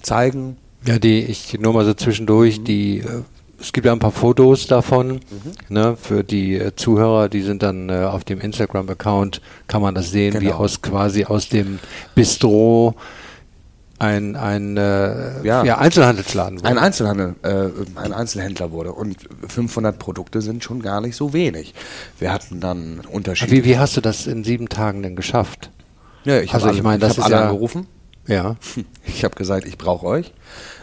zeigen. Ja, die, ich nur mal so zwischendurch, mhm. die äh, es gibt ja ein paar Fotos davon, mhm. ne, für die äh, Zuhörer, die sind dann äh, auf dem Instagram-Account, kann man das sehen, genau. wie aus quasi aus dem Bistro ein, ein äh, ja. ja. Einzelhandelsladen wurde. Ein Einzelhandel, äh, ein Einzelhändler wurde. Und 500 Produkte sind schon gar nicht so wenig. Wir hatten dann Unterschiede. Wie, wie hast du das in sieben Tagen denn geschafft? Ja, ich also habe ich meine, das ich ist alle ja, angerufen. Ja. Ich habe gesagt, ich brauche euch.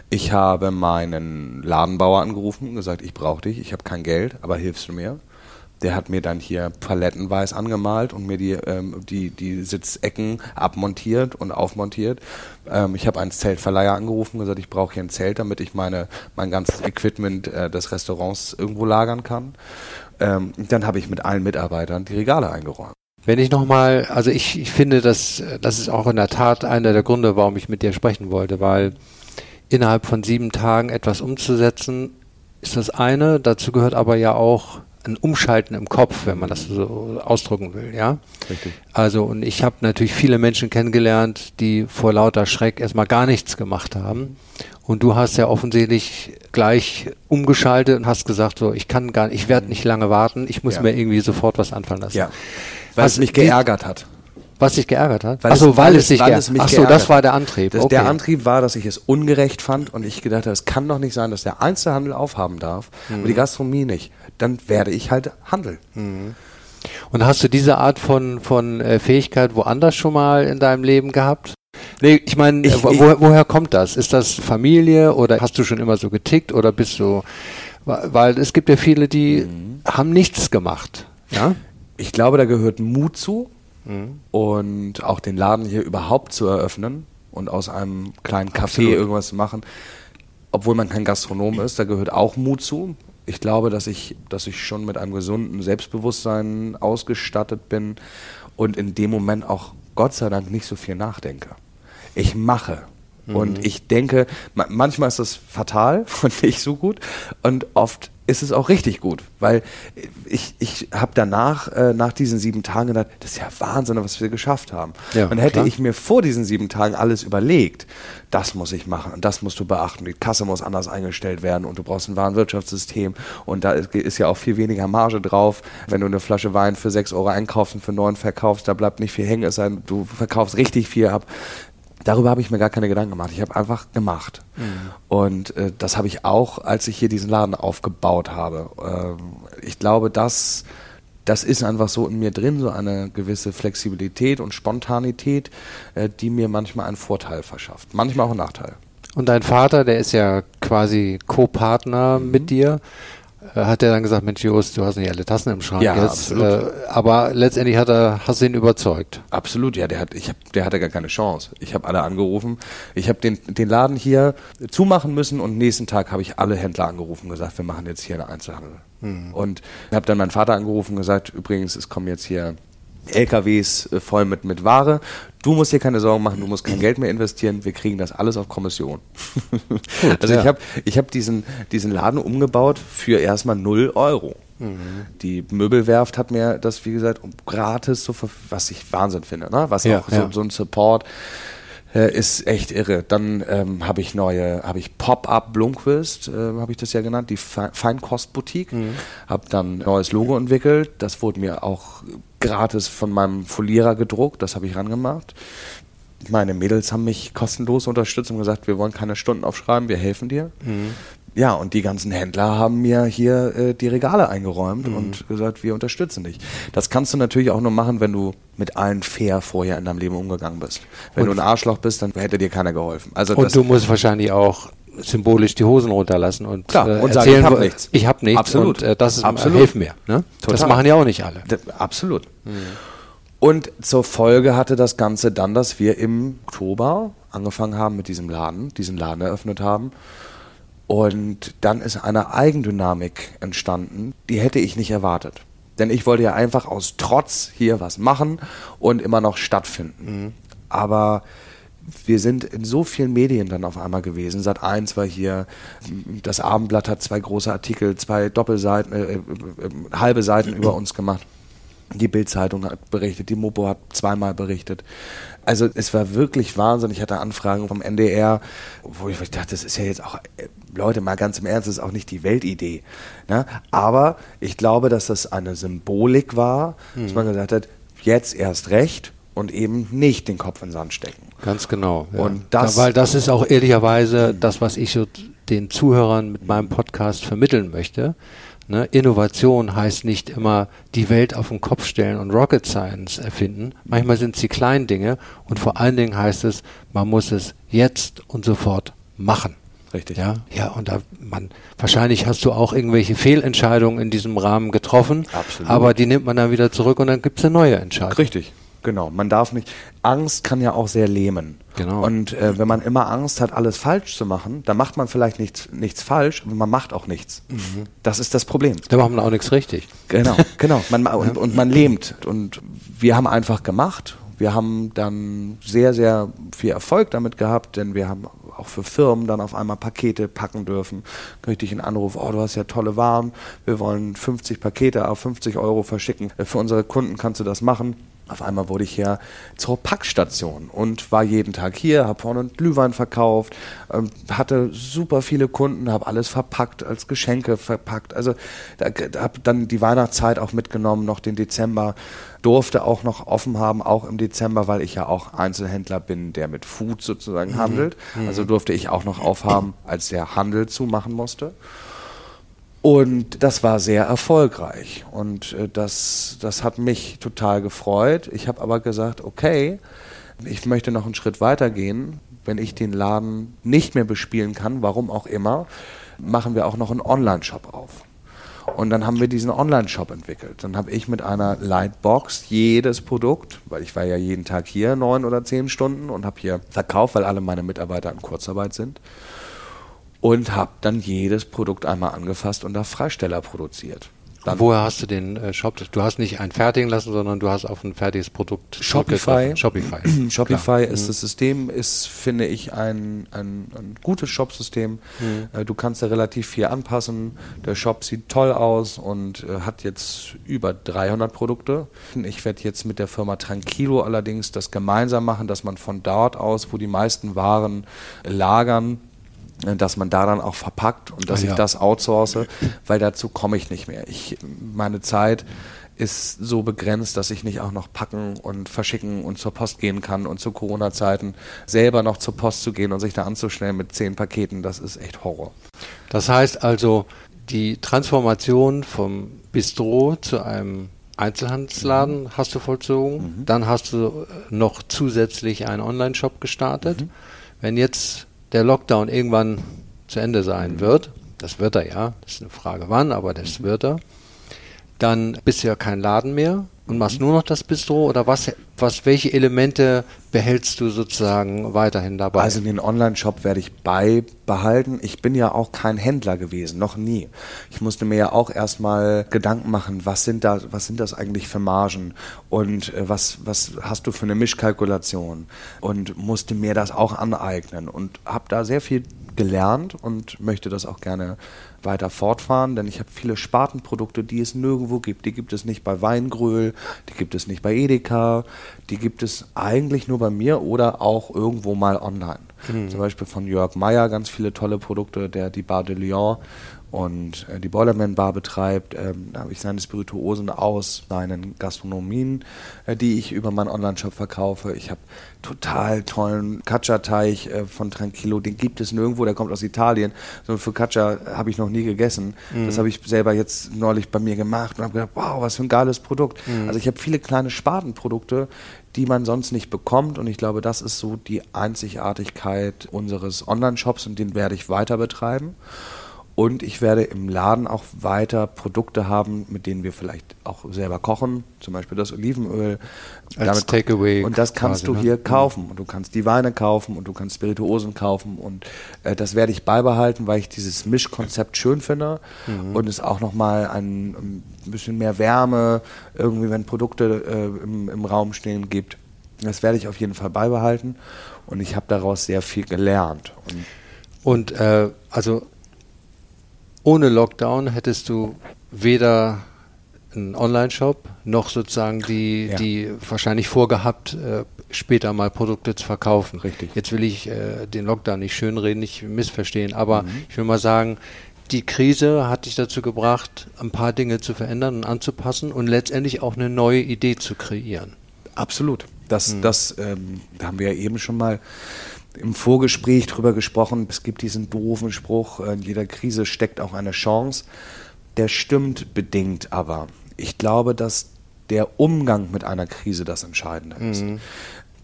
Ich habe meinen Ladenbauer angerufen und gesagt, ich brauche dich, ich habe kein Geld, aber hilfst du mir? Der hat mir dann hier palettenweiß angemalt und mir die, ähm, die, die Sitzecken abmontiert und aufmontiert. Ähm, ich habe einen Zeltverleiher angerufen und gesagt, ich brauche hier ein Zelt, damit ich meine, mein ganzes Equipment äh, des Restaurants irgendwo lagern kann. Ähm, dann habe ich mit allen Mitarbeitern die Regale eingeräumt. Wenn ich nochmal, also ich, ich finde, dass das ist auch in der Tat einer der Gründe, warum ich mit dir sprechen wollte, weil innerhalb von sieben Tagen etwas umzusetzen, ist das eine. Dazu gehört aber ja auch ein Umschalten im Kopf, wenn man das so ausdrücken will, ja. Richtig. Also und ich habe natürlich viele Menschen kennengelernt, die vor lauter Schreck erstmal gar nichts gemacht haben. Und du hast ja offensichtlich gleich umgeschaltet und hast gesagt, so ich kann gar, ich werde nicht lange warten, ich muss ja. mir irgendwie sofort was anfallen lassen. Ja. Weil also, es mich geärgert hat. Was dich geärgert hat? Weil Achso, weil, weil, es, dich weil es mich Achso, das war der Antrieb. Das, okay. Der Antrieb war, dass ich es ungerecht fand und ich gedacht habe, es kann doch nicht sein, dass der Einzelhandel aufhaben darf, mhm. aber die Gastronomie nicht. Dann werde ich halt handeln. Mhm. Und hast du diese Art von, von äh, Fähigkeit woanders schon mal in deinem Leben gehabt? Nee, ich meine, wo, woher kommt das? Ist das Familie oder hast du schon immer so getickt oder bist du, weil es gibt ja viele, die mhm. haben nichts gemacht. Ja? Ich glaube, da gehört Mut zu mhm. und auch den Laden hier überhaupt zu eröffnen und aus einem kleinen Café Absolut. irgendwas zu machen, obwohl man kein Gastronom ist, da gehört auch Mut zu. Ich glaube, dass ich, dass ich schon mit einem gesunden Selbstbewusstsein ausgestattet bin und in dem Moment auch Gott sei Dank nicht so viel nachdenke. Ich mache. Mhm. Und ich denke, manchmal ist das fatal und nicht so gut. Und oft ist es auch richtig gut, weil ich, ich habe danach, äh, nach diesen sieben Tagen gedacht, das ist ja Wahnsinn, was wir geschafft haben. Ja, und hätte klar. ich mir vor diesen sieben Tagen alles überlegt, das muss ich machen und das musst du beachten, die Kasse muss anders eingestellt werden und du brauchst ein Warenwirtschaftssystem und da ist, ja auch viel weniger Marge drauf. Wenn du eine Flasche Wein für sechs Euro einkaufst und für neun verkaufst, da bleibt nicht viel hängen, es sei denn, du verkaufst richtig viel ab darüber habe ich mir gar keine Gedanken gemacht. Ich habe einfach gemacht. Mhm. Und äh, das habe ich auch, als ich hier diesen Laden aufgebaut habe. Ähm, ich glaube, das, das ist einfach so in mir drin, so eine gewisse Flexibilität und Spontanität, äh, die mir manchmal einen Vorteil verschafft. Manchmal auch einen Nachteil. Und dein Vater, der ist ja quasi Co-Partner mhm. mit dir. Hat er dann gesagt, Mensch, Jost, du hast nicht alle Tassen im Schrank ja, jetzt. Absolut. Äh, aber letztendlich hat er, hast du ihn überzeugt. Absolut, ja, der hat, ich hab, der hatte gar keine Chance. Ich habe alle angerufen. Ich habe den, den Laden hier zumachen müssen und nächsten Tag habe ich alle Händler angerufen und gesagt, wir machen jetzt hier einen Einzelhandel. Mhm. Und habe dann meinen Vater angerufen und gesagt, übrigens, es kommen jetzt hier LKWs äh, voll mit, mit Ware. Du musst dir keine Sorgen machen, du musst kein Geld mehr investieren, wir kriegen das alles auf Kommission. Gut, also ja. ich habe ich hab diesen, diesen Laden umgebaut für erstmal 0 Euro. Mhm. Die Möbelwerft hat mir das, wie gesagt, gratis, so, was ich Wahnsinn finde, ne? was ja, auch so, ja. so ein Support äh, ist echt irre. Dann ähm, habe ich neue, habe ich Pop-Up Blomquist, äh, habe ich das ja genannt, die Feinkostboutique. Mhm. Habe dann ein neues Logo entwickelt. Das wurde mir auch gratis von meinem Folierer gedruckt. Das habe ich rangemacht. Meine Mädels haben mich kostenlos unterstützt und gesagt, wir wollen keine Stunden aufschreiben, wir helfen dir. Mhm. Ja, und die ganzen Händler haben mir hier äh, die Regale eingeräumt mhm. und gesagt, wir unterstützen dich. Das kannst du natürlich auch nur machen, wenn du mit allen fair vorher in deinem Leben umgegangen bist. Wenn und du ein Arschloch bist, dann hätte dir keiner geholfen. Also und du musst wahrscheinlich auch symbolisch die Hosen runterlassen und, Klar, äh, und sagen, ich habe nichts. Ich habe nichts absolut. und äh, das ist, absolut. hilf mir. Ne? Das machen ja auch nicht alle. Das, absolut. Mhm. Und zur Folge hatte das Ganze dann, dass wir im Oktober angefangen haben mit diesem Laden, diesen Laden eröffnet haben und dann ist eine Eigendynamik entstanden, die hätte ich nicht erwartet. Denn ich wollte ja einfach aus Trotz hier was machen und immer noch stattfinden. Mhm. Aber wir sind in so vielen Medien dann auf einmal gewesen. Sat 1 war hier, das Abendblatt hat zwei große Artikel, zwei Doppelseiten, äh, äh, äh halbe Seiten über uns gemacht. Die Bild-Zeitung hat berichtet, die Mopo hat zweimal berichtet. Also es war wirklich Wahnsinn. Ich hatte Anfragen vom NDR, wo ich dachte, das ist ja jetzt auch, äh, Leute, mal ganz im Ernst, das ist auch nicht die Weltidee. Ne? Aber ich glaube, dass das eine Symbolik war, mhm. dass man gesagt hat, jetzt erst recht und eben nicht den Kopf in den Sand stecken. Ganz genau. Ja. Und das, ja, weil das ist auch ehrlicherweise das, was ich so den Zuhörern mit meinem Podcast vermitteln möchte. Ne? Innovation heißt nicht immer die Welt auf den Kopf stellen und Rocket Science erfinden. Manchmal sind es die kleinen Dinge und vor allen Dingen heißt es, man muss es jetzt und sofort machen. Richtig. Ja, ja, und da man wahrscheinlich hast du auch irgendwelche Fehlentscheidungen in diesem Rahmen getroffen, Absolut. aber die nimmt man dann wieder zurück und dann gibt es eine neue Entscheidung. Richtig. Genau, man darf nicht. Angst kann ja auch sehr lähmen. Genau. Und äh, wenn man immer Angst hat, alles falsch zu machen, dann macht man vielleicht nichts, nichts falsch, aber man macht auch nichts. Mhm. Das ist das Problem. Da macht man auch nichts richtig. Genau, genau. Man, und, und man lähmt. Und wir haben einfach gemacht. Wir haben dann sehr, sehr viel Erfolg damit gehabt, denn wir haben auch für Firmen dann auf einmal Pakete packen dürfen. Kriegte ich einen Anruf, oh, du hast ja tolle Waren, wir wollen 50 Pakete auf 50 Euro verschicken. Für unsere Kunden kannst du das machen. Auf einmal wurde ich ja zur Packstation und war jeden Tag hier, habe vorne Glühwein verkauft, ähm, hatte super viele Kunden, habe alles verpackt, als Geschenke verpackt. Also da, habe dann die Weihnachtszeit auch mitgenommen, noch den Dezember, durfte auch noch offen haben, auch im Dezember, weil ich ja auch Einzelhändler bin, der mit Food sozusagen mhm. handelt. Mhm. Also durfte ich auch noch aufhaben, als der Handel zumachen musste. Und das war sehr erfolgreich. Und äh, das, das hat mich total gefreut. Ich habe aber gesagt, okay, ich möchte noch einen Schritt weiter gehen. Wenn ich den Laden nicht mehr bespielen kann, warum auch immer, machen wir auch noch einen Online-Shop auf. Und dann haben wir diesen Online-Shop entwickelt. Dann habe ich mit einer Lightbox jedes Produkt, weil ich war ja jeden Tag hier neun oder zehn Stunden und habe hier verkauft, weil alle meine Mitarbeiter in Kurzarbeit sind und habe dann jedes Produkt einmal angefasst und auf Freisteller produziert. Dann Woher hast du den äh, Shop? Du hast nicht einen fertigen lassen, sondern du hast auf ein fertiges Produkt Shopify. Shopify. Shopify ist mhm. das System, ist, finde ich, ein, ein, ein gutes Shop-System. Mhm. Äh, du kannst da relativ viel anpassen. Der Shop sieht toll aus und äh, hat jetzt über 300 Produkte. Ich werde jetzt mit der Firma Tranquilo allerdings das gemeinsam machen, dass man von dort aus, wo die meisten Waren lagern, dass man da dann auch verpackt und dass ah, ja. ich das outsource, weil dazu komme ich nicht mehr. Ich, meine Zeit ist so begrenzt, dass ich nicht auch noch packen und verschicken und zur Post gehen kann und zu Corona-Zeiten selber noch zur Post zu gehen und sich da anzustellen mit zehn Paketen, das ist echt Horror. Das heißt also, die Transformation vom Bistro zu einem Einzelhandelsladen mhm. hast du vollzogen, mhm. dann hast du noch zusätzlich einen Online-Shop gestartet. Mhm. Wenn jetzt der Lockdown irgendwann zu Ende sein wird, das wird er ja, das ist eine Frage wann, aber das wird er, dann ja kein Laden mehr und machst nur noch das Bistro oder was, was, welche Elemente behältst du sozusagen weiterhin dabei? Also den Online-Shop werde ich beibehalten. Ich bin ja auch kein Händler gewesen, noch nie. Ich musste mir ja auch erstmal Gedanken machen, was sind da, was sind das eigentlich für Margen und äh, was, was hast du für eine Mischkalkulation und musste mir das auch aneignen und habe da sehr viel gelernt und möchte das auch gerne weiter fortfahren, denn ich habe viele Spartenprodukte, die es nirgendwo gibt. Die gibt es nicht bei Weingröhl, die gibt es nicht bei Edeka, die gibt es eigentlich nur bei mir oder auch irgendwo mal online. Mhm. Zum Beispiel von Jörg Meyer ganz viele tolle Produkte, der die Bar de Lyon und äh, die Boilerman Bar betreibt. Ähm, da habe ich seine Spirituosen aus seinen Gastronomien, äh, die ich über meinen Online-Shop verkaufe. Ich habe total tollen Caccia-Teig äh, von Tranquillo, den gibt es nirgendwo, der kommt aus Italien. So für Caccia habe ich noch nie gegessen. Mhm. Das habe ich selber jetzt neulich bei mir gemacht und habe gedacht, wow, was für ein geiles Produkt. Mhm. Also ich habe viele kleine Spatenprodukte, die man sonst nicht bekommt und ich glaube, das ist so die Einzigartigkeit unseres Online-Shops und den werde ich weiter betreiben. Und ich werde im Laden auch weiter Produkte haben, mit denen wir vielleicht auch selber kochen, zum Beispiel das Olivenöl. Als Takeaway. Und das kannst quasi, du ne? hier ne? kaufen. Und du kannst die Weine kaufen und du kannst Spirituosen kaufen. Und äh, das werde ich beibehalten, weil ich dieses Mischkonzept schön finde. Mhm. Und es auch nochmal ein, ein bisschen mehr Wärme, irgendwie, wenn Produkte äh, im, im Raum stehen, gibt. Das werde ich auf jeden Fall beibehalten. Und ich habe daraus sehr viel gelernt. Und, und äh, also ohne Lockdown hättest du weder einen Online-Shop, noch sozusagen die, Ja. die wahrscheinlich vorgehabt, äh, später mal Produkte zu verkaufen. Richtig. Jetzt will ich äh, den Lockdown nicht schönreden, nicht missverstehen, aber Mhm. ich will mal sagen, die Krise hat dich dazu gebracht, ein paar Dinge zu verändern und anzupassen und letztendlich auch eine neue Idee zu kreieren. Absolut. Das, das ähm, da haben wir ja eben schon mal im Vorgespräch drüber gesprochen. Es gibt diesen doofen Spruch, äh, in jeder Krise steckt auch eine Chance. Der stimmt bedingt aber. Ich glaube, dass der Umgang mit einer Krise das Entscheidende ist.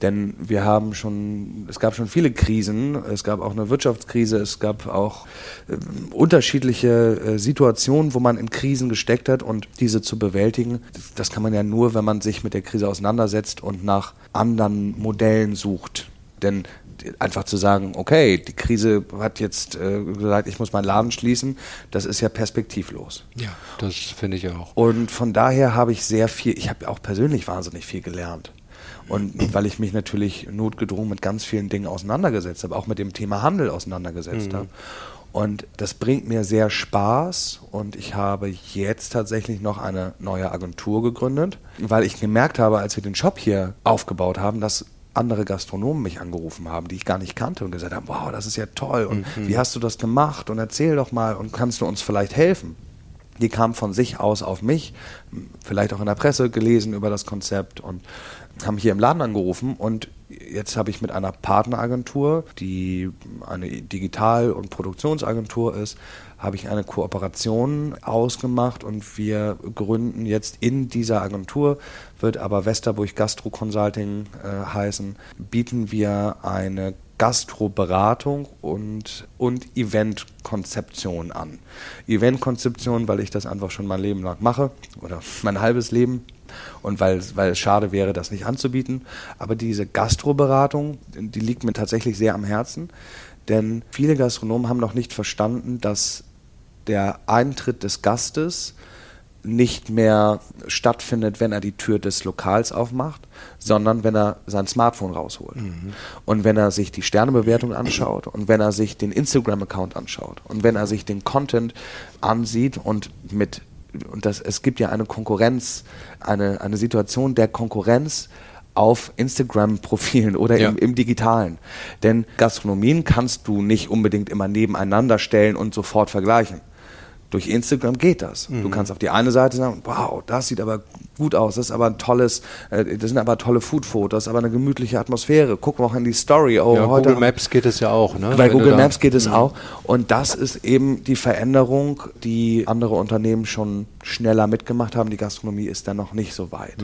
Denn wir haben schon, es gab schon viele Krisen, es gab auch eine Wirtschaftskrise, es gab auch ähm, unterschiedliche äh, Situationen, wo man in Krisen gesteckt hat und diese zu bewältigen, das, das kann man ja nur, wenn man sich mit der Krise auseinandersetzt und nach anderen Modellen sucht. Denn einfach zu sagen, okay, die Krise hat jetzt äh, gesagt, ich muss meinen Laden schließen, das ist ja perspektivlos. Ja, das finde ich auch. Und von daher habe ich sehr viel, ich habe auch persönlich wahnsinnig viel gelernt. Und weil ich mich natürlich notgedrungen mit ganz vielen Dingen auseinandergesetzt habe, auch mit dem Thema Handel auseinandergesetzt habe. Und das bringt mir sehr Spaß und ich habe jetzt tatsächlich noch eine neue Agentur gegründet, weil ich gemerkt habe, als wir den Shop hier aufgebaut haben, dass andere Gastronomen mich angerufen haben, die ich gar nicht kannte und gesagt haben, wow, das ist ja toll und wie hast du das gemacht und erzähl doch mal und kannst du uns vielleicht helfen? Die kamen von sich aus auf mich, vielleicht auch in der Presse gelesen über das Konzept und haben hier im Laden angerufen und jetzt habe ich mit einer Partneragentur, die eine Digital- und Produktionsagentur ist, habe ich eine Kooperation ausgemacht und wir gründen jetzt in dieser Agentur, wird aber Westerburg Gastro Consulting äh, heißen, bieten wir eine Gastroberatung und, und Eventkonzeption an. Eventkonzeption, weil ich das einfach schon mein Leben lang mache oder mein halbes Leben und weil, weil es schade wäre, das nicht anzubieten. Aber diese Gastroberatung, die liegt mir tatsächlich sehr am Herzen, denn viele Gastronomen haben noch nicht verstanden, dass der Eintritt des Gastes nicht mehr stattfindet, wenn er die Tür des Lokals aufmacht, sondern wenn er sein Smartphone rausholt. Und wenn er sich die Sternebewertung anschaut und wenn er sich den Instagram-Account anschaut und wenn er sich den Content ansieht und mit und das, es gibt ja eine Konkurrenz, eine, eine Situation der Konkurrenz auf Instagram-Profilen oder Ja. im, im Digitalen. Denn Gastronomien kannst du nicht unbedingt immer nebeneinander stellen und sofort vergleichen. Durch Instagram geht das. Du kannst auf die eine Seite sagen, wow, das sieht aber gut aus, das ist aber ein tolles, äh, das sind aber tolle Food-Fotos, aber eine gemütliche Atmosphäre. Guck mal auch in die Story. Oh, ja, heute Google Maps geht es ja auch, ne? bei Wenn Google Maps geht es auch. Und das ist eben die Veränderung, die andere Unternehmen schon schneller mitgemacht haben. Die Gastronomie ist da noch nicht so weit.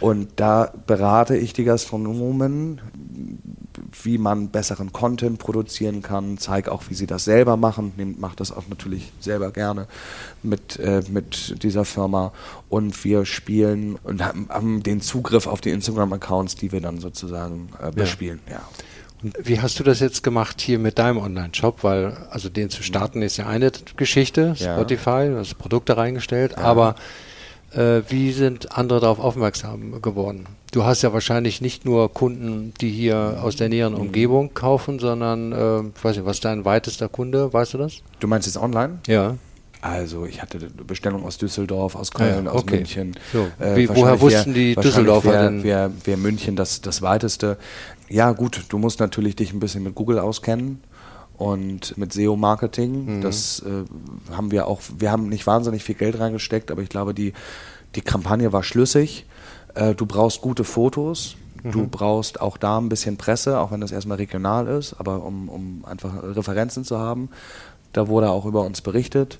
Und da berate ich die Gastronomen, wie man besseren Content produzieren kann, zeige auch, wie sie das selber machen, Nehmt- macht das auch natürlich selber gerne mit, äh, mit dieser Firma. Und wir spielen und haben, haben den Zugriff auf die Instagram-Accounts, die wir dann sozusagen äh, bespielen. Ja. Und Wie hast du das jetzt gemacht hier mit deinem Online-Shop? Weil, also den zu starten ist ja eine Geschichte, Ja. Spotify, du hast Produkte reingestellt, aber äh, wie sind andere darauf aufmerksam geworden? Du hast ja wahrscheinlich nicht nur Kunden, die hier aus der näheren Umgebung kaufen, sondern, äh, ich weiß nicht, was ist dein weitester Kunde, weißt du das? Du meinst jetzt online? Ja. Also ich hatte eine Bestellung aus Düsseldorf, aus Köln, Ja, aus okay. München. So, Äh, wie- woher wussten die Düsseldorfer wär, denn? Wäre wär München das, das weiteste. Ja gut, du musst natürlich dich ein bisschen mit Google auskennen und mit SEO-Marketing. Mhm. Das äh, haben wir auch, wir haben nicht wahnsinnig viel Geld reingesteckt, aber ich glaube, die, die Kampagne war schlüssig. Äh, du brauchst gute Fotos. Du Mhm. brauchst auch da ein bisschen Presse, auch wenn das erstmal regional ist, aber um, um einfach Referenzen zu haben. Da wurde auch über uns berichtet.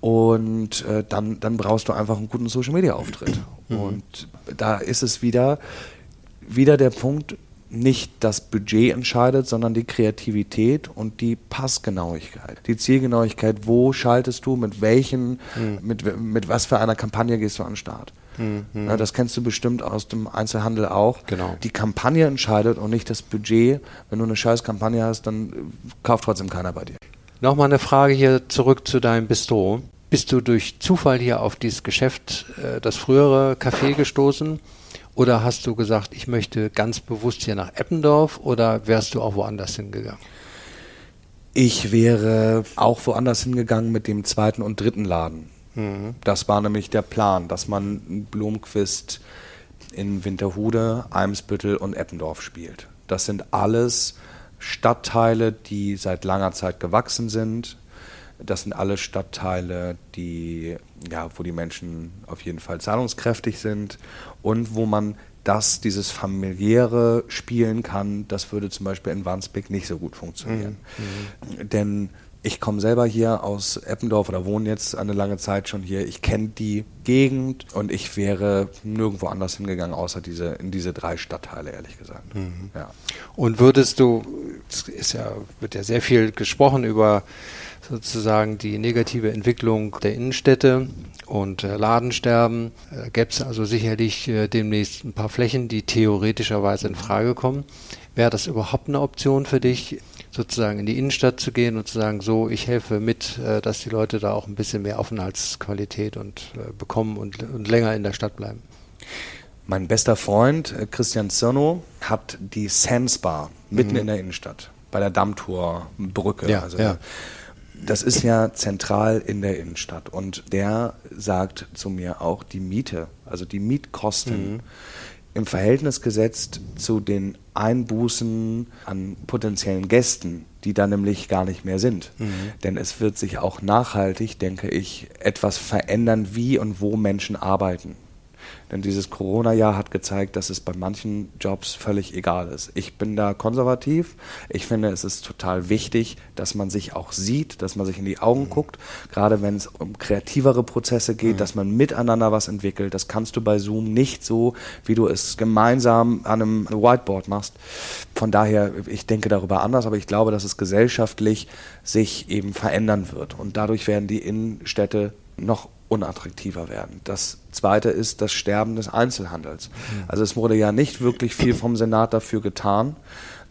Und äh, dann, dann brauchst du einfach einen guten Social Media Auftritt. Und da ist es wieder, wieder der Punkt, nicht das Budget entscheidet, sondern die Kreativität und die Passgenauigkeit. Die Zielgenauigkeit, wo schaltest du, mit welchen, mit, we- mit was für einer Kampagne gehst du an den Start. Ja, das kennst du bestimmt aus dem Einzelhandel auch. Genau. Die Kampagne entscheidet und nicht das Budget. Wenn du eine scheiß Kampagne hast, dann äh, kauft trotzdem keiner bei dir. Nochmal eine Frage hier zurück zu deinem Bistro. Bist du durch Zufall hier auf dieses Geschäft, äh, das frühere Café gestoßen? Oder hast du gesagt, ich möchte ganz bewusst hier nach Eppendorf oder wärst du auch woanders hingegangen? Ich wäre auch woanders hingegangen mit dem zweiten und dritten Laden. Mhm. Das war nämlich der Plan, dass man Blomquist in Winterhude, Eimsbüttel und Eppendorf spielt. Das sind alles Stadtteile, die seit langer Zeit gewachsen sind. Das sind alle Stadtteile, die, ja, wo die Menschen auf jeden Fall zahlungskräftig sind und wo man das, dieses familiäre spielen kann, das würde zum Beispiel in Wandsbek nicht so gut funktionieren. Mhm. mhm. Denn ich komme selber hier aus Eppendorf oder wohne jetzt eine lange Zeit schon hier. Ich kenne die Gegend und ich wäre nirgendwo anders hingegangen, außer diese, in diese drei Stadtteile, ehrlich gesagt. Mhm. Ja. Und würdest du, es ist ja, wird ja sehr viel gesprochen über sozusagen die negative Entwicklung der Innenstädte und äh, Ladensterben. Äh, Gäbe es also sicherlich äh, demnächst ein paar Flächen, die theoretischerweise in Frage kommen. Wäre das überhaupt eine Option für dich, sozusagen in die Innenstadt zu gehen und zu sagen, so, ich helfe mit, äh, dass die Leute da auch ein bisschen mehr Aufenthaltsqualität und äh, bekommen und, und länger in der Stadt bleiben? Mein bester Freund äh, Christian Zirno hat die Sands Bar mitten mhm. in der Innenstadt bei der Dammtorbrücke. Ja, also ja. Das ist ja zentral in der Innenstadt und der sagt zu mir auch die Miete, also die Mietkosten mhm. Im Verhältnis gesetzt zu den Einbußen an potenziellen Gästen, die da nämlich gar nicht mehr sind. Mhm. Denn es wird sich auch nachhaltig, denke ich, etwas verändern, wie und wo Menschen arbeiten. Denn dieses Corona-Jahr hat gezeigt, dass es bei manchen Jobs völlig egal ist. Ich bin da konservativ. Ich finde, es ist total wichtig, dass man sich auch sieht, dass man sich in die Augen mhm. guckt. Gerade wenn es um kreativere Prozesse geht, mhm. dass man miteinander was entwickelt. Das kannst du bei Zoom nicht so, wie du es gemeinsam an einem Whiteboard machst. Von daher, ich denke darüber anders, aber ich glaube, dass es gesellschaftlich sich eben verändern wird. Und dadurch werden die Innenstädte noch unattraktiver werden. Das zweite ist das Sterben des Einzelhandels. Mhm. Also es wurde ja nicht wirklich viel vom Senat dafür getan,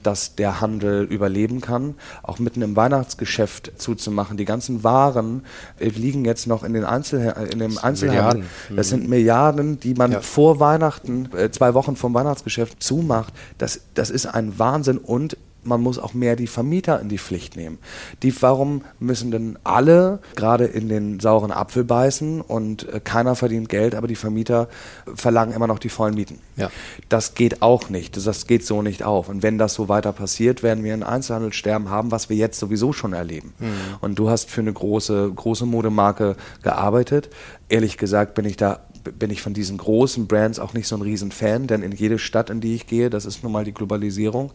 dass der Handel überleben kann, auch mitten im Weihnachtsgeschäft zuzumachen. Die ganzen Waren äh, liegen jetzt noch in, den Einzel in dem Einzelhandel. Milliarden. Das sind Milliarden, die man ja. vor Weihnachten, äh, zwei Wochen vom Weihnachtsgeschäft zumacht. Das, das ist ein Wahnsinn und man muss auch mehr die Vermieter in die Pflicht nehmen. Die, warum müssen denn alle gerade in den sauren Apfel beißen und äh, keiner verdient Geld, aber die Vermieter verlangen immer noch die vollen Mieten? Ja. Das geht auch nicht. Das, geht so nicht auf. Und wenn das so weiter passiert, werden wir ein Einzelhandelssterben haben, was wir jetzt sowieso schon erleben. Mhm. Und du hast für eine große, große Modemarke gearbeitet. Ehrlich gesagt bin ich da bin ich von diesen großen Brands auch nicht so ein Riesenfan, denn in jede Stadt, in die ich gehe, das ist nun mal die Globalisierung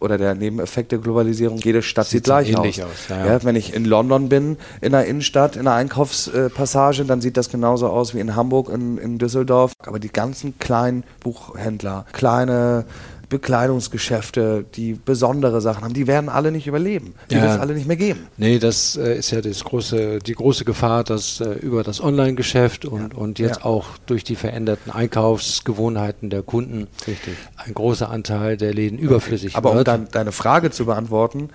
oder der Nebeneffekt der Globalisierung, jede Stadt sieht, sieht gleich aus. aus ja, ja. wenn ich in London bin, in einer Innenstadt, in einer Einkaufspassage, dann sieht das genauso aus wie in Hamburg, in, in Düsseldorf. Aber die ganzen kleinen Buchhändler, kleine Bekleidungsgeschäfte, die besondere Sachen haben, die werden alle nicht überleben. Die ja. wird es alle nicht mehr geben. Nee, das äh, ist ja das große, die große Gefahr, dass äh, über das Online-Geschäft und, ja. und jetzt ja. auch durch die veränderten Einkaufsgewohnheiten der Kunden Richtig. ein großer Anteil der Läden überflüssig Aber wird. Aber um dein, deine Frage zu beantworten,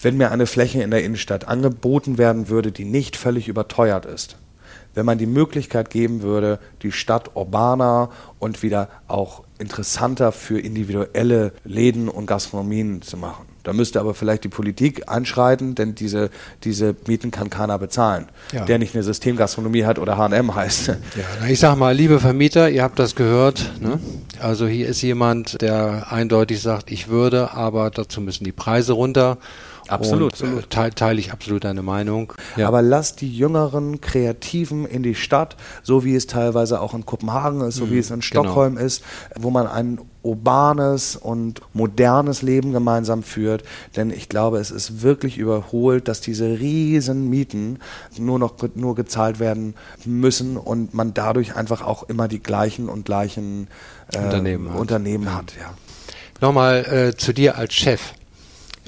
wenn mir eine Fläche in der Innenstadt angeboten werden würde, die nicht völlig überteuert ist, wenn man die Möglichkeit geben würde, die Stadt urbaner und wieder auch interessanter für individuelle Läden und Gastronomien zu machen. Da müsste aber vielleicht die Politik einschreiten, denn diese, diese Mieten kann keiner bezahlen, ja. der nicht eine Systemgastronomie hat oder H&M heißt. Ja, ich sag mal, liebe Vermieter, ihr habt das gehört. Ne? Also hier ist jemand, der eindeutig sagt, ich würde, aber dazu müssen die Preise runter. Absolut. absolut. Teile teil ich absolut deine Meinung. Ja. Aber lass die jüngeren Kreativen in die Stadt, so wie es teilweise auch in Kopenhagen ist, so mhm, wie es in. Stockholm genau. ist, wo man ein urbanes und modernes Leben gemeinsam führt. Denn ich glaube, es ist wirklich überholt, dass diese riesen Mieten nur noch nur gezahlt werden müssen und man dadurch einfach auch immer die gleichen und gleichen äh, Unternehmen hat. Unternehmen hat ja. Nochmal äh, zu dir als Chef.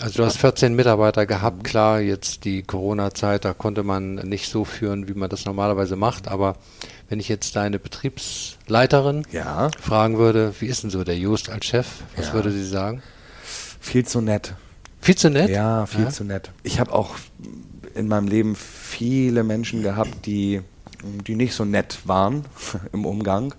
Also du hast 14 Mitarbeiter gehabt, klar, jetzt die Corona-Zeit, da konnte man nicht so führen, wie man das normalerweise macht, aber wenn ich jetzt deine Betriebsleiterin ja. fragen würde, wie ist denn so der Just als Chef, was ja. würde sie sagen? Viel zu nett. Viel zu nett? Ja, viel ja. zu nett. Ich habe auch in meinem Leben viele Menschen gehabt, die die nicht so nett waren im Umgang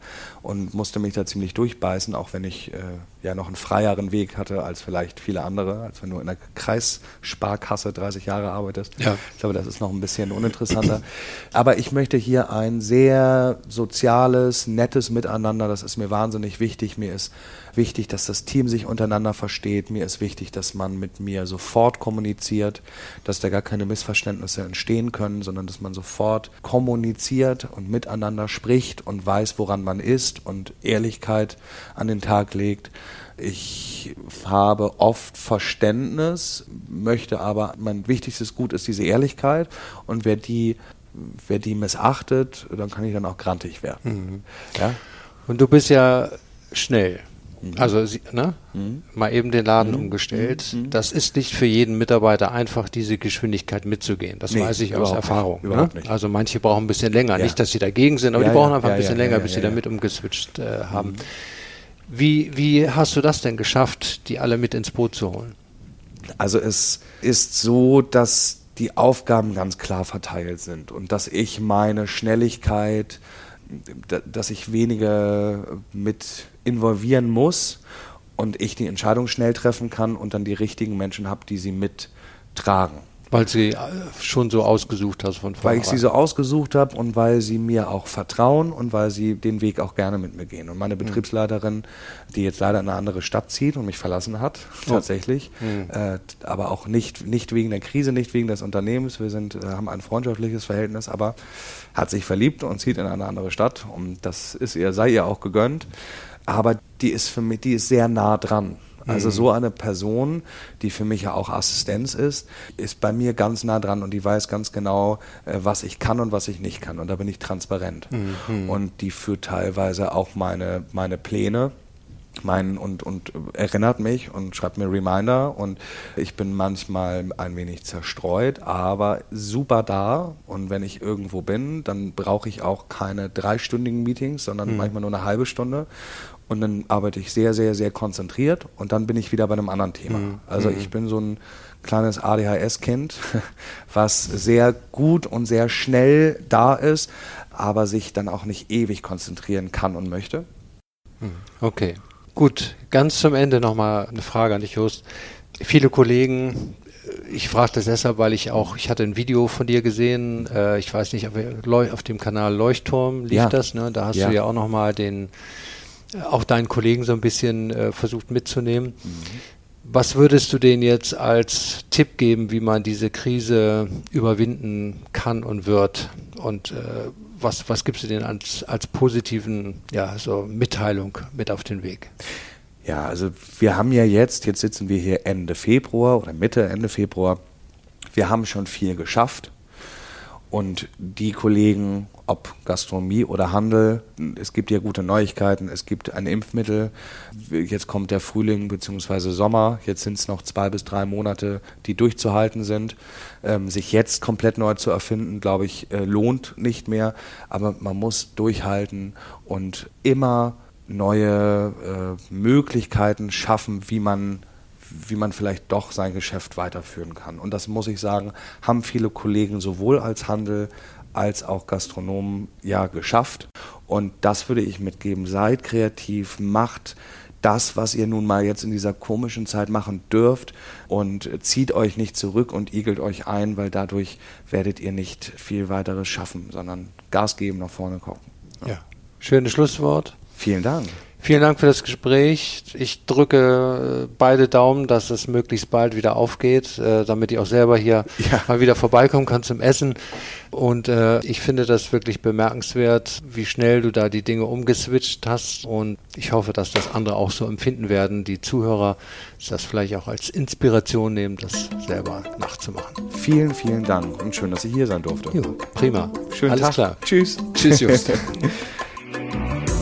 und musste mich da ziemlich durchbeißen, auch wenn ich äh, ja noch einen freieren Weg hatte als vielleicht viele andere, als wenn du in der Kreissparkasse 30 Jahre arbeitest. Ja. Ich glaube, das ist noch ein bisschen uninteressanter. Aber ich möchte hier ein sehr soziales, nettes Miteinander, das ist mir wahnsinnig wichtig. Mir ist wichtig, dass das Team sich untereinander versteht. Mir ist wichtig, dass man mit mir sofort kommuniziert, dass da gar keine Missverständnisse entstehen können, sondern dass man sofort kommuniziert und miteinander spricht und weiß, woran man ist und Ehrlichkeit an den Tag legt. Ich habe oft Verständnis, möchte aber, mein wichtigstes Gut ist diese Ehrlichkeit und wer die, wer die missachtet, dann kann ich dann auch grantig werden. Mhm. Ja? Und du bist ja schnell. Mhm. Also ne? Mhm. mal eben den Laden mhm. umgestellt. Mhm. Das ist nicht für jeden Mitarbeiter einfach, diese Geschwindigkeit mitzugehen. Das nee, weiß ich aus Erfahrung. Ne? Also manche brauchen ein bisschen länger. Ja. Nicht, dass sie dagegen sind, aber ja, die brauchen einfach ja, ein bisschen länger, bis sie damit umgeswitcht äh, haben. Mhm. Wie, wie hast du das denn geschafft, die alle mit ins Boot zu holen? Also es ist so, dass die Aufgaben ganz klar verteilt sind und dass ich meine Schnelligkeit, dass ich weniger mit involvieren muss und ich die Entscheidung schnell treffen kann und dann die richtigen Menschen habe, die sie mittragen. Weil sie äh, schon so ausgesucht hast von vornherein. Weil ich sie so ausgesucht habe und weil sie mir auch vertrauen und weil sie den Weg auch gerne mit mir gehen. Und meine mhm. Betriebsleiterin, die jetzt leider in eine andere Stadt zieht und mich verlassen hat, oh. tatsächlich, mhm. äh, aber auch nicht, nicht wegen der Krise, nicht wegen des Unternehmens. Wir sind, äh, haben ein freundschaftliches Verhältnis, aber hat sich verliebt und zieht in eine andere Stadt. Und das ist ihr, sei ihr auch gegönnt. Aber die ist für mich, die ist sehr nah dran. Also mhm. so eine Person, die für mich ja auch Assistenz ist, ist bei mir ganz nah dran und die weiß ganz genau, äh, was ich kann und was ich nicht kann. Und da bin ich transparent. Mhm. Und die führt teilweise auch meine, meine Pläne mein, und, und erinnert mich und schreibt mir Reminder und ich bin manchmal ein wenig zerstreut, aber super da und wenn ich irgendwo bin, dann brauche ich auch keine dreistündigen Meetings, sondern mhm. manchmal nur eine halbe Stunde und dann arbeite ich sehr, sehr, sehr konzentriert und dann bin ich wieder bei einem anderen Thema. Mhm. Also mhm. ich bin so ein kleines ADHS-Kind, was sehr gut und sehr schnell da ist, aber sich dann auch nicht ewig konzentrieren kann und möchte. Mhm. Okay, gut. Ganz zum Ende nochmal eine Frage an dich, Just. Viele Kollegen ich frage das deshalb, weil ich auch, ich hatte ein Video von dir gesehen, äh, ich weiß nicht, auf dem Kanal Leuchtturm lief ja. das, ne? Da hast ja. du ja auch nochmal den auch deinen Kollegen so ein bisschen äh, versucht mitzunehmen. Mhm. Was würdest du denen jetzt als Tipp geben, wie man diese Krise überwinden kann und wird? Und äh, was, was gibst du denen als, als positiven ja, so Mitteilung mit auf den Weg? Ja, also wir haben ja jetzt, jetzt sitzen wir hier Ende Februar oder Mitte, Ende Februar. Wir haben schon viel geschafft. Und die Kollegen, ob Gastronomie oder Handel, es gibt ja gute Neuigkeiten, es gibt ein Impfmittel, jetzt kommt der Frühling bzw. Sommer, jetzt sind es noch zwei bis drei Monate, die durchzuhalten sind. Ähm, sich jetzt komplett neu zu erfinden, glaube ich, äh, lohnt nicht mehr, aber man muss durchhalten und immer neue äh, Möglichkeiten schaffen, wie man wie man vielleicht doch sein Geschäft weiterführen kann. Und das muss ich sagen, haben viele Kollegen sowohl als Handel als auch Gastronomen ja geschafft. Und das würde ich mitgeben. Seid kreativ, macht das, was ihr nun mal jetzt in dieser komischen Zeit machen dürft und zieht euch nicht zurück und igelt euch ein, weil dadurch werdet ihr nicht viel weiteres schaffen, sondern Gas geben, nach vorne gucken. Ja. ja. Schönes Schlusswort. Vielen Dank. Vielen Dank für das Gespräch. Ich drücke äh, beide Daumen, dass es möglichst bald wieder aufgeht, äh, damit ich auch selber hier ja. mal wieder vorbeikommen kann zum Essen. Und äh, ich finde das wirklich bemerkenswert, wie schnell du da die Dinge umgeswitcht hast. Und ich hoffe, dass das andere auch so empfinden werden, die Zuhörer, das vielleicht auch als Inspiration nehmen, das selber nachzumachen. Vielen, vielen Dank und schön, dass ich hier sein durfte. Jo, prima. Schönen Alles Tag. klar. Tschüss. Tschüss, Just.